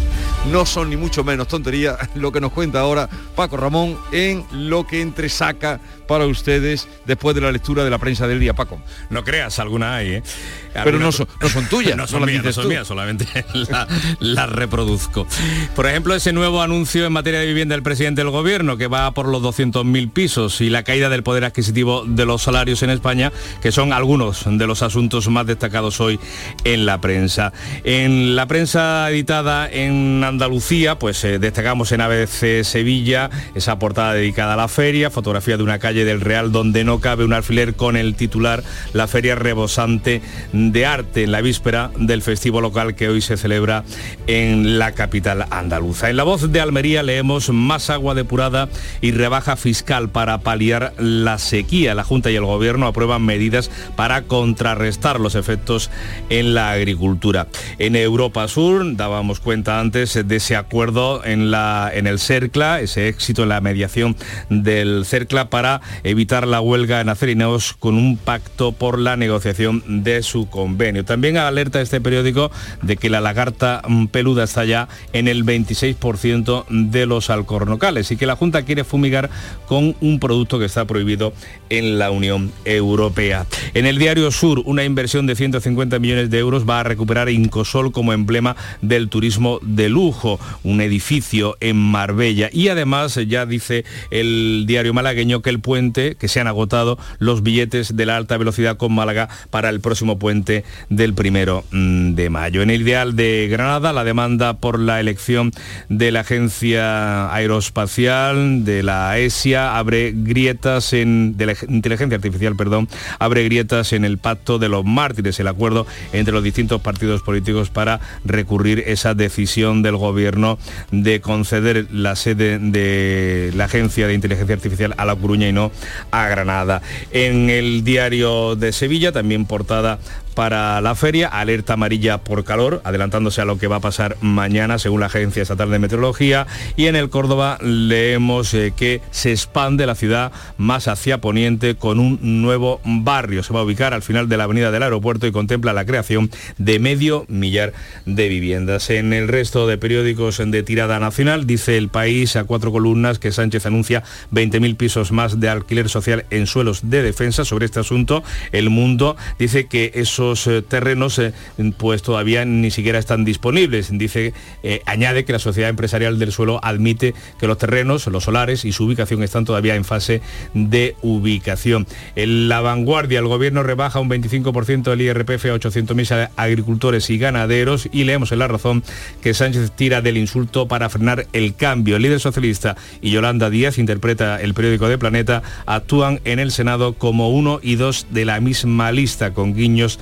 No son ni mucho menos tonterías lo que nos cuenta ahora Paco Ramón en lo que entresaca para ustedes después de la lectura de la prensa del día, Paco. No creas, alguna hay, ¿eh? Pero no son, no son tuyas, no son mías, no dices son mías, solamente la- las reproduzco. Por ejemplo, ese nuevo anuncio en materia de vivienda del presidente del gobierno, que va por los 200.000 pisos, y la caída del poder adquisitivo de los salarios en España, que son algunos de los asuntos más destacados hoy en la prensa. En la prensa editada en Andalucía, pues eh, destacamos en ABC Sevilla esa portada dedicada a la feria, fotografía de una calle del Real donde no cabe un alfiler con el titular La feria rebosante de arte en la víspera del festivo local que hoy se celebra en la capital andaluza. En la voz de Almería leemos más agua depurada y rebaja fiscal para paliar la sequía. La Junta y el Gobierno aprueban medidas para contrarrestar los efectos en la agricultura. En Europa Sur dábamos cuenta antes de ese acuerdo en, la, en el CERCLA, ese éxito en la mediación del CERCLA para evitar la huelga en acerinos con un pacto por la negociación de su convenio. También alerta este periódico de que la lagarta mm, peluda está ya en el 26% de los alcornocales y que la Junta quiere fumigar con un producto que está prohibido en la Unión Europea. En el diario Sur, una inversión de 150 millones de euros va a recuperar Incosol como emblema del turismo de lujo, un edificio en Marbella. Y además ya dice el diario malagueño que el puente, que se han agotado los billetes de la alta velocidad con Málaga para el próximo puente del primero mm, de mayo. En el ideal de Granada, la demanda por la elección de la agencia aeroespacial de la ESIA abre grietas en de la inteligencia artificial, perdón, abre grietas en el pacto de los mártires, el acuerdo entre los distintos partidos políticos para recurrir esa decisión del gobierno de conceder la sede de la agencia de inteligencia artificial a La Coruña y no a Granada. En el diario de Sevilla, también portada para la feria, alerta amarilla por calor, adelantándose a lo que va a pasar mañana según la Agencia Estatal de Meteorología. Y en el Córdoba leemos eh, que se expande la ciudad más hacia poniente con un nuevo barrio. Se va a ubicar al final de la avenida del aeropuerto y contempla la creación de medio millar de viviendas. En el resto de periódicos de tirada nacional dice el país a cuatro columnas que Sánchez anuncia 20.000 pisos más de alquiler social en suelos de defensa sobre este asunto. El mundo dice que esos eh, terrenos eh, pues todavía ni siquiera están disponibles. Dice, eh, añade que la sociedad empresarial del suelo admite que los terrenos, los solares y su ubicación están todavía en fase de ubicación. En la vanguardia, el gobierno rebaja un 25% el IRPF a 800.000 agricultores y ganaderos y leemos en la razón que Sánchez tira del insulto para frenar el cambio. El líder socialista y Yolanda Díaz, interpreta el periódico de Planeta, actúan en el Senado como uno y dos de la misma lista, con guiños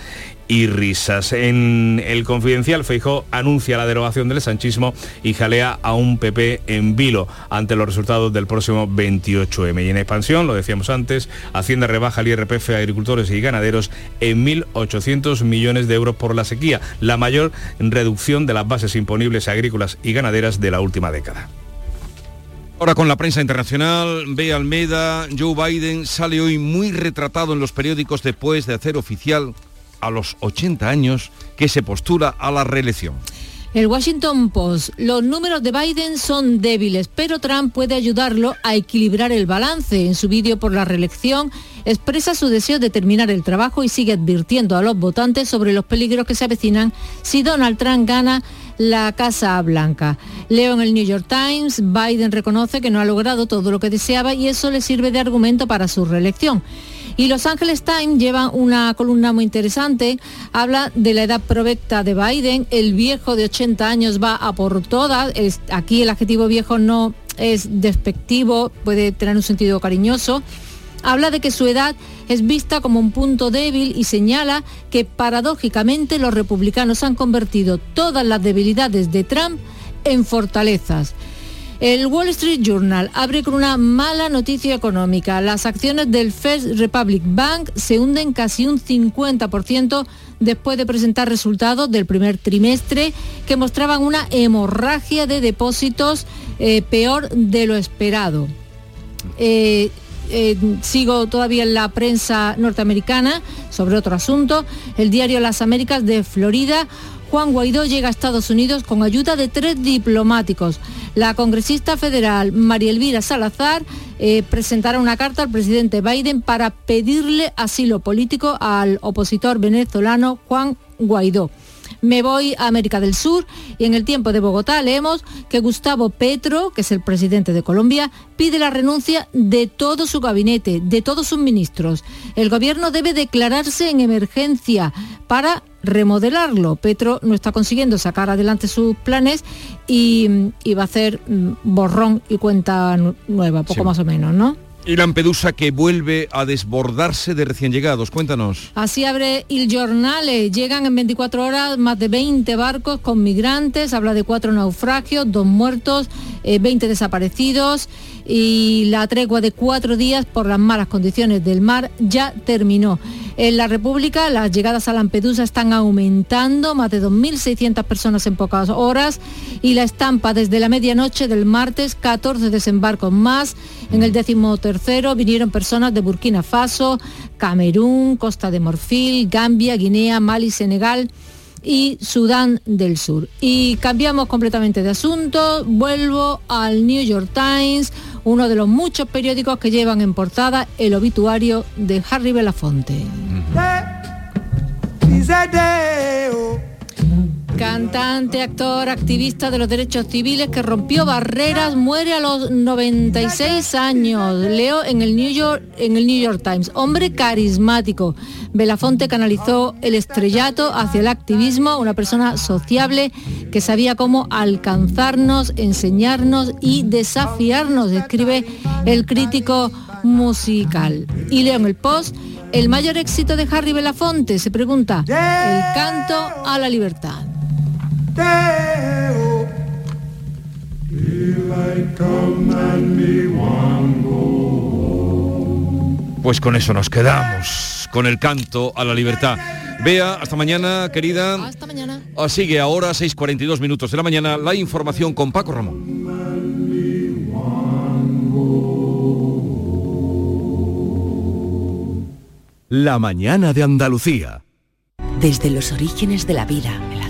y risas. En el confidencial, Feijó anuncia la derogación del sanchismo y jalea a un PP en vilo ante los resultados del próximo 28M. Y en expansión, lo decíamos antes, Hacienda rebaja el IRPF a agricultores y ganaderos en 1.800 millones de euros por la sequía, la mayor reducción de las bases imponibles agrícolas y ganaderas de la última década. Ahora con la prensa internacional, ve Almeda, Joe Biden sale hoy muy retratado en los periódicos después de hacer oficial a los 80 años que se postula a la reelección. El Washington Post, los números de Biden son débiles, pero Trump puede ayudarlo a equilibrar el balance. En su vídeo por la reelección expresa su deseo de terminar el trabajo y sigue advirtiendo a los votantes sobre los peligros que se avecinan si Donald Trump gana la Casa Blanca. Leo en el New York Times, Biden reconoce que no ha logrado todo lo que deseaba y eso le sirve de argumento para su reelección. Y Los Angeles Times lleva una columna muy interesante, habla de la edad provecta de Biden, el viejo de 80 años va a por todas, aquí el adjetivo viejo no es despectivo, puede tener un sentido cariñoso, habla de que su edad es vista como un punto débil y señala que paradójicamente los republicanos han convertido todas las debilidades de Trump en fortalezas. El Wall Street Journal abre con una mala noticia económica. Las acciones del First Republic Bank se hunden casi un 50% después de presentar resultados del primer trimestre que mostraban una hemorragia de depósitos eh, peor de lo esperado. Eh, eh, sigo todavía en la prensa norteamericana sobre otro asunto. El diario Las Américas de Florida Juan Guaidó llega a Estados Unidos con ayuda de tres diplomáticos. La congresista federal María Elvira Salazar eh, presentará una carta al presidente Biden para pedirle asilo político al opositor venezolano Juan Guaidó. Me voy a América del Sur y en el tiempo de Bogotá leemos que Gustavo Petro, que es el presidente de Colombia, pide la renuncia de todo su gabinete, de todos sus ministros. El gobierno debe declararse en emergencia para remodelarlo. Petro no está consiguiendo sacar adelante sus planes y, va a hacer mm, borrón y cuenta nueva, poco más o menos, ¿no? Y Lampedusa que vuelve a desbordarse de recién llegados. Cuéntanos. Así abre Il Giornale. Llegan en 24 horas más de 20 barcos con migrantes. Habla de cuatro naufragios, dos muertos, 20 eh, desaparecidos y la tregua de cuatro días por las malas condiciones del mar ya terminó. En la República las llegadas a Lampedusa están aumentando, más de 2.600 personas en pocas horas y la estampa desde la medianoche del martes, 14 desembarcos más. En el décimo tercero vinieron personas de Burkina Faso, Camerún, Costa de Morfil, Gambia, Guinea, Mali, Senegal y Sudán del Sur. Y cambiamos completamente de asunto, vuelvo al New York Times, uno de los muchos periódicos que llevan en portada el obituario de Harry Belafonte. Cantante, actor, activista de los derechos civiles que rompió barreras, muere a los 96 años. Leo en el New York, en el New York Times. Hombre carismático. Belafonte canalizó el estrellato hacia el activismo, una persona sociable que sabía cómo alcanzarnos, enseñarnos y desafiarnos, escribe el crítico musical. Y leo en el post, el mayor éxito de Harry Belafonte, se pregunta, el canto a la libertad. Pues con eso nos quedamos, con el canto a la libertad. Vea, hasta mañana, querida. Hasta mañana. Ah, sigue ahora, 6.42 minutos de la mañana, la información con Paco Ramón. La mañana de Andalucía. Desde los orígenes de la vida,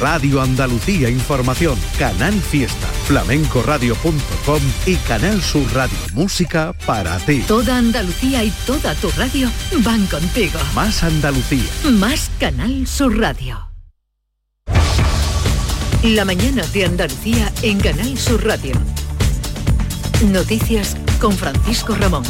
Radio Andalucía Información, Canal Fiesta, flamencoradio.com y Canal Sur Radio Música para ti. Toda Andalucía y toda tu radio van contigo. Más Andalucía. Más Canal Sur Radio. La mañana de Andalucía en Canal Sur Radio. Noticias con Francisco Ramón.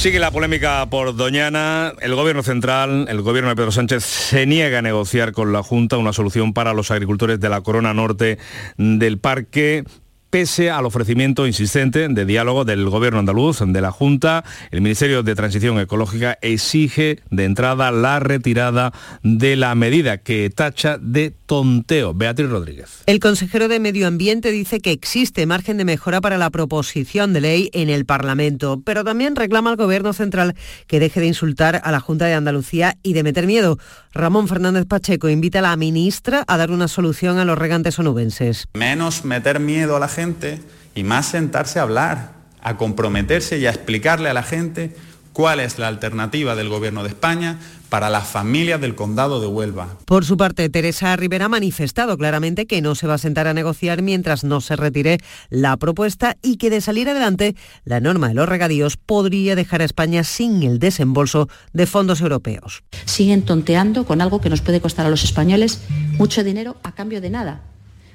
Sigue la polémica por Doñana. El gobierno central, el gobierno de Pedro Sánchez, se niega a negociar con la Junta una solución para los agricultores de la Corona Norte del Parque pese al ofrecimiento insistente de diálogo del gobierno andaluz, de la Junta, el Ministerio de Transición Ecológica exige de entrada la retirada de la medida que tacha de tonteo. Beatriz Rodríguez. El consejero de Medio Ambiente dice que existe margen de mejora para la proposición de ley en el Parlamento, pero también reclama al gobierno central que deje de insultar a la Junta de Andalucía y de meter miedo. Ramón Fernández Pacheco invita a la ministra a dar una solución a los regantes onubenses. Menos meter miedo a la gente y más sentarse a hablar, a comprometerse y a explicarle a la gente cuál es la alternativa del Gobierno de España para las familias del condado de Huelva. Por su parte, Teresa Rivera ha manifestado claramente que no se va a sentar a negociar mientras no se retire la propuesta y que de salir adelante la norma de los regadíos podría dejar a España sin el desembolso de fondos europeos. Siguen tonteando con algo que nos puede costar a los españoles mucho dinero a cambio de nada.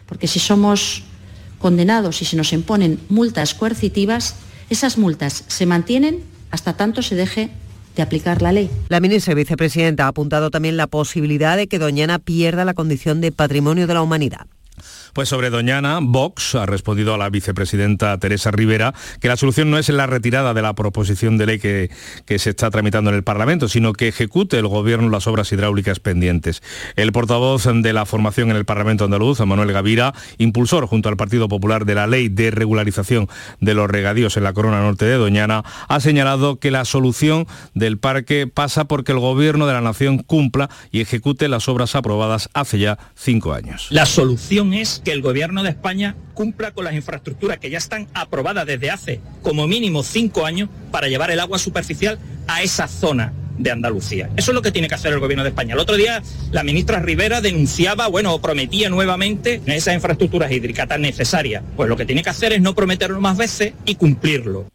Porque si somos condenados y se nos imponen multas coercitivas, esas multas se mantienen hasta tanto se deje aplicar la ley. La ministra y vicepresidenta ha apuntado también la posibilidad de que Doñana pierda la condición de patrimonio de la humanidad. Pues sobre Doñana, Vox ha respondido a la vicepresidenta Teresa Rivera que la solución no es la retirada de la proposición de ley que, que se está tramitando en el Parlamento, sino que ejecute el Gobierno las obras hidráulicas pendientes. El portavoz de la formación en el Parlamento andaluz, Manuel Gavira, impulsor junto al Partido Popular de la ley de regularización de los regadíos en la corona norte de Doñana, ha señalado que la solución del parque pasa porque el Gobierno de la Nación cumpla y ejecute las obras aprobadas hace ya cinco años. La solución es que el gobierno de España cumpla con las infraestructuras que ya están aprobadas desde hace como mínimo cinco años para llevar el agua superficial a esa zona de Andalucía. Eso es lo que tiene que hacer el gobierno de España. El otro día la ministra Rivera denunciaba, bueno, prometía nuevamente esas infraestructuras hídricas tan necesarias. Pues lo que tiene que hacer es no prometerlo más veces y cumplirlo.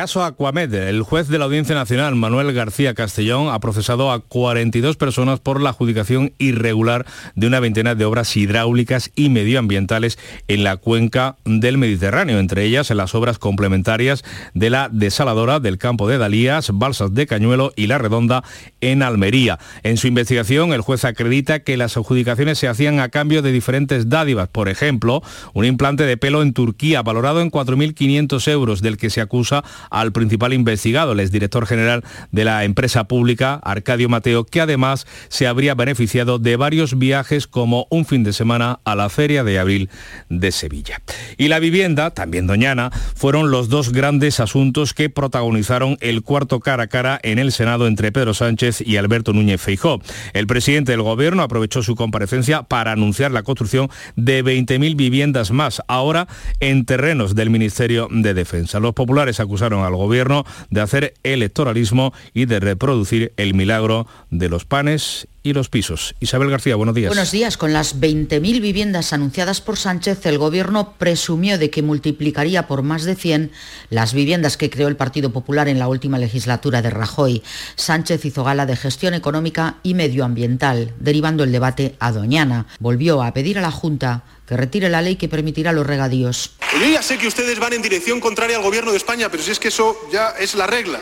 Caso Aquamed. El juez de la Audiencia Nacional, Manuel García Castellón, ha procesado a 42 personas por la adjudicación irregular de una veintena de obras hidráulicas y medioambientales en la cuenca del Mediterráneo, entre ellas en las obras complementarias de la desaladora del campo de Dalías, Balsas de Cañuelo y La Redonda en Almería. En su investigación, el juez acredita que las adjudicaciones se hacían a cambio de diferentes dádivas. Por ejemplo, un implante de pelo en Turquía valorado en 4.500 euros, del que se acusa al principal investigado, el exdirector general de la empresa pública, Arcadio Mateo, que además se habría beneficiado de varios viajes como un fin de semana a la Feria de Abril de Sevilla. Y la vivienda, también doñana, fueron los dos grandes asuntos que protagonizaron el cuarto cara a cara en el Senado entre Pedro Sánchez y Alberto Núñez Feijó. El presidente del gobierno aprovechó su comparecencia para anunciar la construcción de 20.000 viviendas más, ahora en terrenos del Ministerio de Defensa. Los populares acusaron al gobierno de hacer electoralismo y de reproducir el milagro de los panes y los pisos. Isabel García, buenos días. Buenos días. Con las 20.000 viviendas anunciadas por Sánchez, el Gobierno presumió de que multiplicaría por más de 100 las viviendas que creó el Partido Popular en la última legislatura de Rajoy. Sánchez hizo gala de gestión económica y medioambiental, derivando el debate a Doñana. Volvió a pedir a la Junta que retire la ley que permitirá los regadíos. Yo ya sé que ustedes van en dirección contraria al Gobierno de España, pero si es que eso ya es la regla.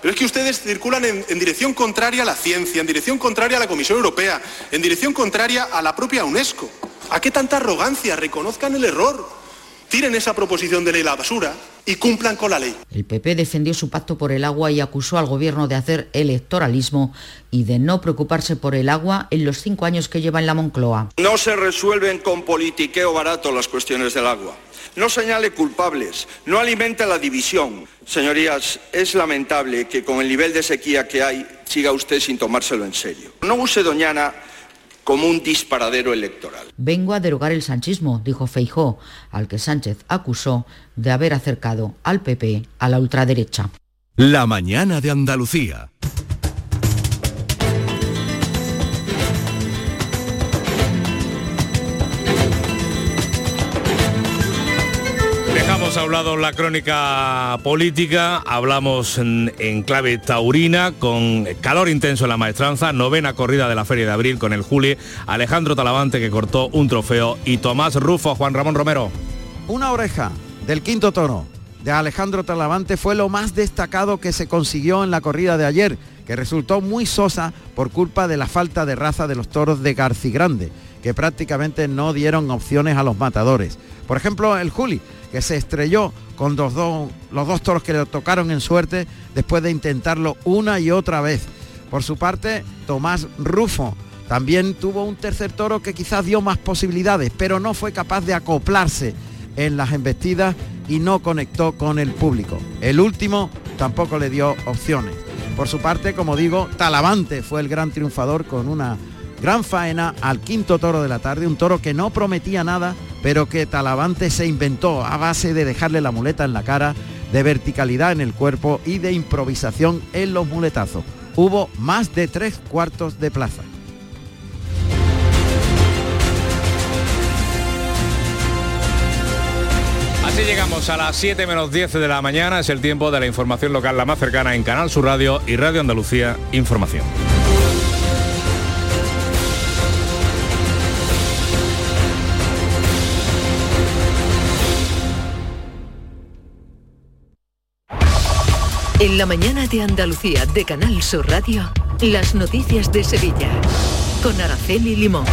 Pero es que ustedes circulan en, en, dirección contraria a la ciencia, en dirección contraria a la Comisión Europea, en dirección contraria a la propia UNESCO. ¿A qué tanta arrogancia? Reconozcan el error. Tiren esa proposición de ley a la basura y cumplan con la ley. El PP defendió su pacto por el agua y acusó al gobierno de hacer electoralismo y de no preocuparse por el agua en los cinco años que lleva en la Moncloa. No se resuelven con politiqueo barato las cuestiones del agua. No señale culpables, no alimente la división. Señorías, es lamentable que con el nivel de sequía que hay siga usted sin tomárselo en serio. No use Doñana como un disparadero electoral. Vengo a derogar el sanchismo, dijo Feijó, al que Sánchez acusó de haber acercado al PP a la ultraderecha. La mañana de Andalucía. Hemos hablado la crónica política, hablamos en, en, clave taurina, con calor intenso en la maestranza, novena corrida de la Feria de Abril con el Juli, Alejandro Talavante que cortó un trofeo y Tomás Rufo, Juan Ramón Romero. Una oreja del quinto tono de Alejandro Talavante fue lo más destacado que se consiguió en la corrida de ayer, que resultó muy sosa por culpa de la falta de raza de los toros de Grande, que prácticamente no dieron opciones a los matadores. Por ejemplo, el Juli, que se estrelló con los dos, los dos toros que le tocaron en suerte después de intentarlo una y otra vez. Por su parte, Tomás Rufo también tuvo un tercer toro que quizás dio más posibilidades, pero no fue capaz de acoplarse en las embestidas y no conectó con el público. El último tampoco le dio opciones. Por su parte, como digo, Talavante fue el gran triunfador con una gran faena al quinto toro de la tarde, un toro que no prometía nada, pero que Talavante se inventó a base de dejarle la muleta en la cara, de verticalidad en el cuerpo y de improvisación en los muletazos. Hubo más de tres cuartos de plaza. Así llegamos a las 7 menos 10 de la mañana, es el tiempo de la información local la más cercana en Canal Sur Radio y Radio Andalucía Información. En la mañana de Andalucía de Canal Sur Radio, las noticias de Sevilla con Araceli Limón.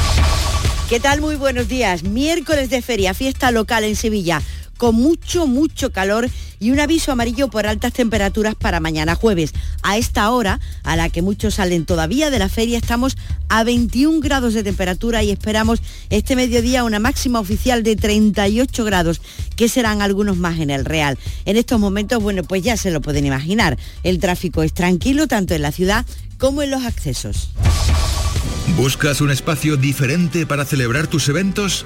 ¿Qué tal? Muy buenos días. Miércoles de feria, fiesta local en Sevilla con mucho, mucho calor y un aviso amarillo por altas temperaturas para mañana jueves. A esta hora, a la que muchos salen todavía de la feria, estamos a 21 grados de temperatura y esperamos este mediodía una máxima oficial de 38 grados, que serán algunos más en el Real. En estos momentos, bueno, pues ya se lo pueden imaginar. El tráfico es tranquilo tanto en la ciudad como en los accesos. ¿Buscas un espacio diferente para celebrar tus eventos?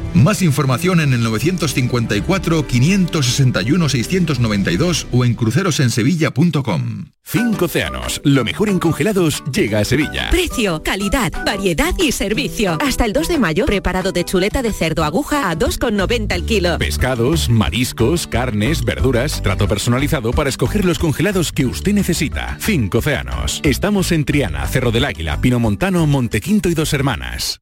Más información en el 954-561-692 o en crucerosensevilla.com. Cinco océanos, lo mejor en congelados llega a Sevilla. Precio, calidad, variedad y servicio. Hasta el 2 de mayo, preparado de chuleta de cerdo aguja a 2,90 el kilo. Pescados, mariscos, carnes, verduras, trato personalizado para escoger los congelados que usted necesita. Cinco océanos. Estamos en Triana, Cerro del Águila, Pino Montano, Montequinto y Dos Hermanas.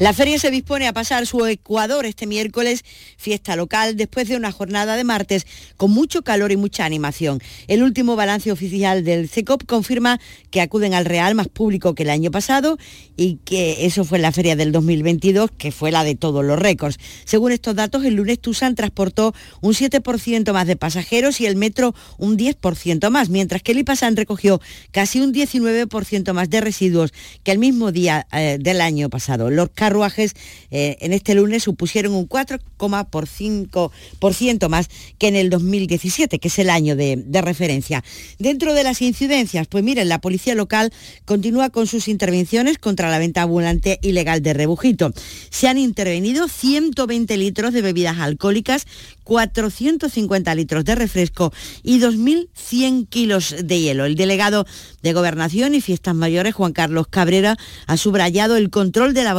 La feria se dispone a pasar su Ecuador este miércoles, fiesta local, después de una jornada de martes con mucho calor y mucha animación. El último balance oficial del CECOP confirma que acuden al Real más público que el año pasado y que eso fue la feria del 2022, que fue la de todos los récords. Según estos datos, el lunes Tucson transportó un 7% más de pasajeros y el metro un 10% más, mientras que el IPASAN recogió casi un 19% más de residuos que el mismo día eh, del año pasado. Los carruajes eh, en este lunes supusieron un 4,5% más que en el 2017, que es el año de, referencia. Dentro de las incidencias, pues miren, la policía local continúa con sus intervenciones contra la venta ambulante ilegal de rebujito. Se han intervenido 120 litros de bebidas alcohólicas, 450 litros de refresco y 2.100 kilos de hielo. El delegado de Gobernación y Fiestas Mayores, Juan Carlos Cabrera, ha subrayado el control de la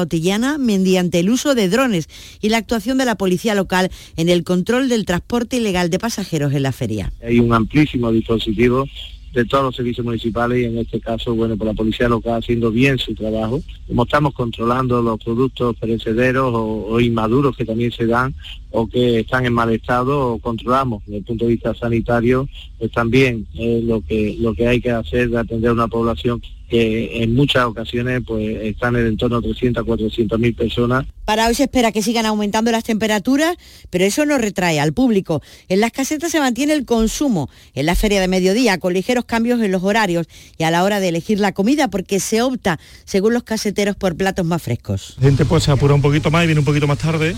mediante el uso de drones y la actuación de la policía local en el control del transporte ilegal de pasajeros en la feria. Hay un amplísimo dispositivo de todos los servicios municipales y en este caso, bueno, por la policía local haciendo bien su trabajo. Como estamos controlando los productos perecederos o, inmaduros que también se dan o que están en mal estado, o controlamos desde el punto de vista sanitario, pues también es lo que, lo que hay que hacer de atender a una población que en muchas ocasiones pues están en el entorno de 300 a 400 mil personas. Para hoy se espera que sigan aumentando las temperaturas, pero eso no retrae al público. En las casetas se mantiene el consumo en la feria de mediodía, con ligeros cambios en los horarios y a la hora de elegir la comida, porque se opta, según los caseteros, por platos más frescos. La gente pues se apura un poquito más y viene un poquito más tarde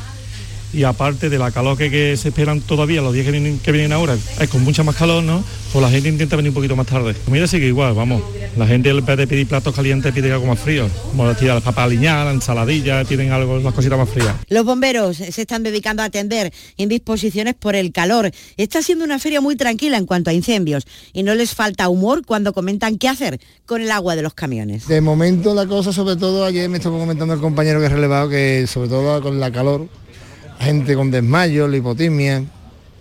y aparte de la calor que, se esperan todavía los días que vienen, que vienen ahora, es con mucha más calor, ¿no? Pues la gente intenta venir un poquito más tarde. Comida sigue igual, vamos. La gente en vez de pedir platos calientes pide algo más frío. Como decir, las papas aliñadas, la ensaladilla, piden algo, las cositas más frías. Los bomberos se están dedicando a atender indisposiciones por el calor. Está siendo una feria muy tranquila en cuanto a incendios y no les falta humor cuando comentan qué hacer con el agua de los camiones. De momento la cosa, sobre todo ayer me estuvo comentando el compañero que ha relevado que sobre todo con la calor gente con desmayo, lipotimia,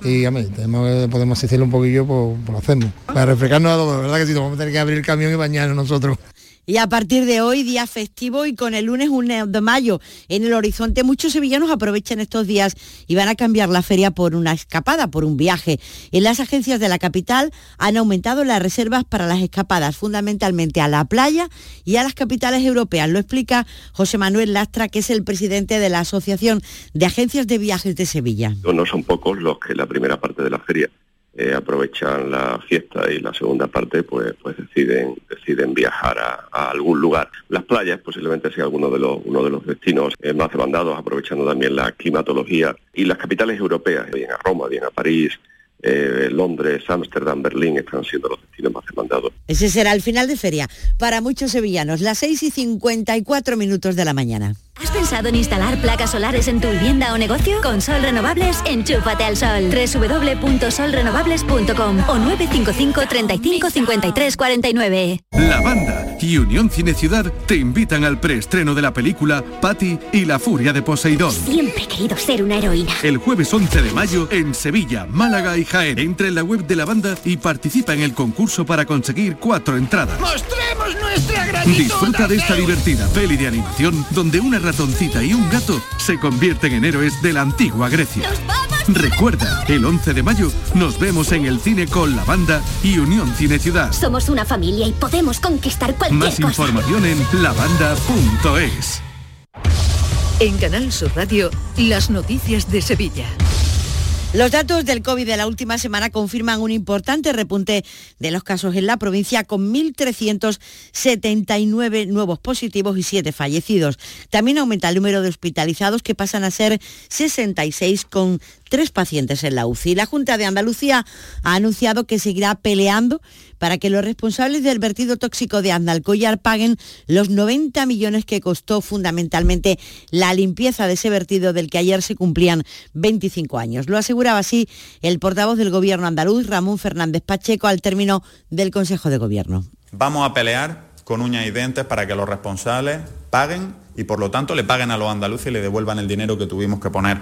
y a podemos hacerlo un poquillo, por, por hacerlo. Para refrescarnos a todos, ¿verdad? Que si vamos a tener que abrir el camión y bañarnos nosotros. Y a partir de hoy, día festivo y con el lunes 1 de mayo en el horizonte, muchos sevillanos aprovechan estos días y van a cambiar la feria por una escapada, por un viaje. En las agencias de la capital han aumentado las reservas para las escapadas, fundamentalmente a la playa y a las capitales europeas. Lo explica José Manuel Lastra, que es el presidente de la Asociación de Agencias de Viajes de Sevilla. No son pocos los que la primera parte de la feria eh, aprovechan la fiesta y la segunda parte pues pues deciden deciden viajar a, algún lugar las playas posiblemente sea alguno de los uno de los destinos eh, más demandados aprovechando también la climatología y las capitales europeas bien a Roma bien a París eh, Londres, Ámsterdam, Berlín están siendo los destinos más demandados. Ese será el final de feria para muchos sevillanos, las 6 y 54 minutos de la mañana. ¿Has pensado en instalar placas solares en tu vivienda o negocio? Con Sol Renovables, enchúfate al sol. www.solrenovables.com o 955 35 53 49. La banda y Unión Cine Ciudad te invitan al preestreno de la película Patty y la furia de Poseidón. Siempre he querido ser una heroína. El jueves 11 de mayo en Sevilla, Málaga y Jaén. Entra en la web de la banda y participa en el concurso para conseguir cuatro entradas. ¡Mostremos nuestra gratitud! Disfruta de esta divertida peli de animación donde una ratoncita y un gato se convierten en héroes de la antigua Grecia. Recuerda, el 11 de mayo nos vemos en el cine con la banda y Unión Cine Ciudad. Somos una familia y podemos conquistar cualquier Más información en lavanda.es. En Canal Sur Radio, las noticias de Sevilla. Los datos del COVID de la última semana confirman un importante repunte de los casos en la provincia con 1.379 nuevos positivos y 7 fallecidos. También aumenta el número de hospitalizados que pasan a ser 66 con tres pacientes en la UCI. La Junta de Andalucía ha anunciado que seguirá peleando para que los responsables del vertido tóxico de Andalcollar paguen los 90 millones que costó fundamentalmente la limpieza de ese vertido del que ayer se cumplían 25 años. Lo aseguraba así el portavoz del Gobierno andaluz, Ramón Fernández Pacheco, al término del Consejo de Gobierno. Vamos a pelear con uñas y dientes para que los responsables paguen y por lo tanto le paguen a los andaluces y le devuelvan el dinero que tuvimos que poner.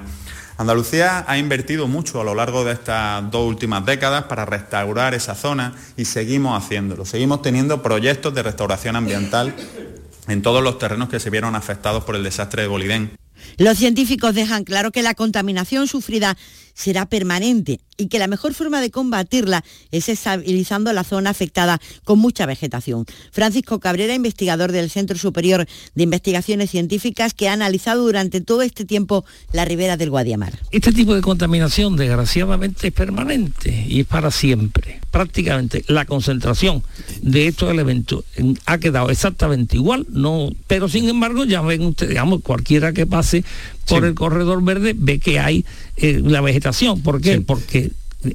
Andalucía ha invertido mucho a lo largo de estas dos últimas décadas para restaurar esa zona y seguimos haciéndolo. Seguimos teniendo proyectos de restauración ambiental en todos los terrenos que se vieron afectados por el desastre de Bolidén. Los científicos dejan claro que la contaminación sufrida será permanente y que la mejor forma de combatirla es estabilizando la zona afectada con mucha vegetación. Francisco Cabrera, investigador del Centro Superior de Investigaciones Científicas, que ha analizado durante todo este tiempo la ribera del Guadiamar. Este tipo de contaminación, desgraciadamente, es permanente y es para siempre. Prácticamente la concentración de estos elementos ha quedado exactamente igual, no, pero sin embargo, ya ven ustedes, digamos, cualquiera que pase por el corredor verde ve que hay eh, la vegetación. ¿Por qué? Porque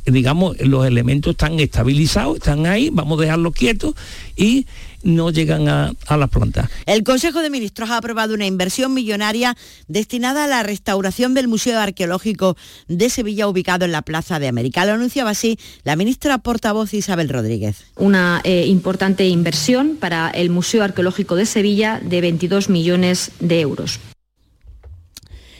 digamos, los elementos están estabilizados, están ahí, vamos a dejarlos quietos y no llegan a, a las plantas. El Consejo de Ministros ha aprobado una inversión millonaria destinada a la restauración del Museo Arqueológico de Sevilla ubicado en la Plaza de América. Lo anunciaba así la ministra portavoz Isabel Rodríguez. Una eh, importante inversión para el Museo Arqueológico de Sevilla de 22 millones de euros.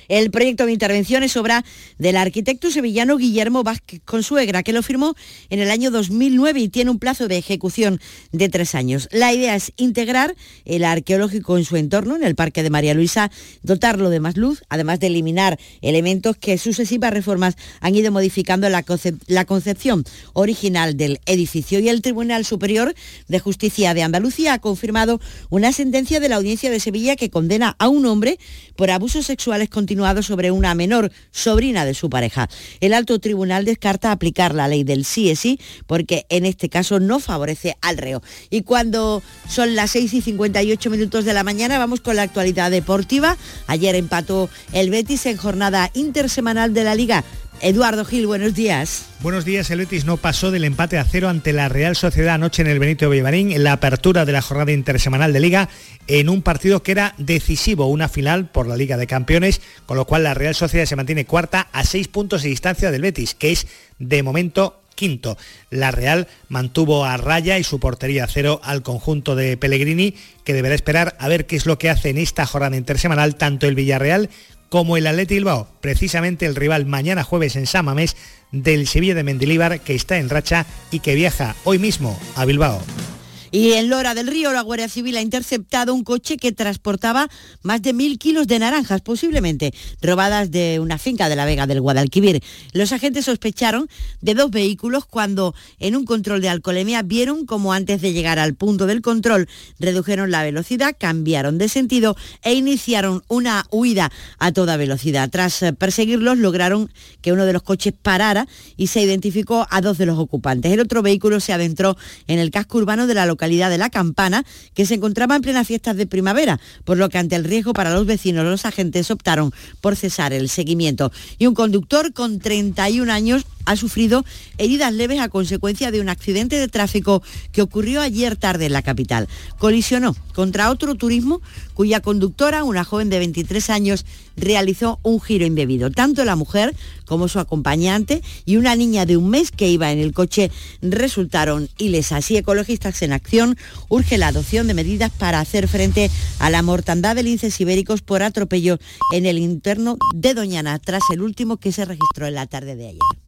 El proyecto de intervención es obra del arquitecto sevillano Guillermo Vázquez Consuegra, que lo firmó en el año 2009 y tiene un plazo de ejecución de tres años. La idea es integrar el arqueológico en su entorno, en el Parque de María Luisa, dotarlo de más luz, además de eliminar elementos que sucesivas reformas han ido modificando la, la concepción original del edificio. Y el Tribunal Superior de Justicia de Andalucía ha confirmado una sentencia de la Audiencia de Sevilla que condena a un hombre por abusos sexuales continuos sobre una menor sobrina de su pareja. El alto tribunal descarta aplicar la ley del sí es sí porque en este caso no favorece al reo. Y cuando son las 6 y 58 minutos de la mañana vamos con la actualidad deportiva. Ayer empató el Betis en jornada intersemanal de la liga. Eduardo Gil, buenos días. Buenos días, el Betis no pasó del empate a cero ante la Real Sociedad anoche en el Benito Villamarín en la apertura de la jornada intersemanal de Liga en un partido que era decisivo, una final por la Liga de Campeones, con lo cual la Real Sociedad se mantiene cuarta a seis puntos de distancia del Betis, que es de momento quinto. La Real mantuvo a raya y su portería cero al conjunto de Pellegrini, que deberá esperar a ver qué es lo que hace en esta jornada intersemanal tanto el Villarreal como el Atleti Bilbao, precisamente el rival mañana jueves en Samamés del Sevilla de Mendilíbar, que está en racha y que viaja hoy mismo a Bilbao. Y en Lora del Río, la Guardia Civil ha interceptado un coche que transportaba más de mil kilos de naranjas, posiblemente robadas de una finca de la Vega del Guadalquivir. Los agentes sospecharon de dos vehículos cuando en un control de alcoholemia vieron como antes de llegar al punto del control redujeron la velocidad, cambiaron de sentido e iniciaron una huida a toda velocidad. Tras eh, perseguirlos lograron que uno de los coches parara y se identificó a dos de los ocupantes. El otro vehículo se adentró en el casco urbano de la localidad de La Campana, que se encontraba en plenas fiestas de primavera, por lo que ante el riesgo para los vecinos los agentes optaron por cesar el seguimiento. Y un conductor con 31 años ha sufrido heridas leves a consecuencia de un accidente de tráfico que ocurrió ayer tarde en la capital. Colisionó contra otro turismo cuya conductora, una joven de 23 años, realizó un giro indebido. Tanto la mujer como su acompañante y una niña de un mes que iba en el coche resultaron ilesas. Y Ecologistas en Acción urge la adopción de medidas para hacer frente a la mortandad de linces ibéricos por atropello en el interno de Doñana, tras el último que se registró en la tarde de ayer.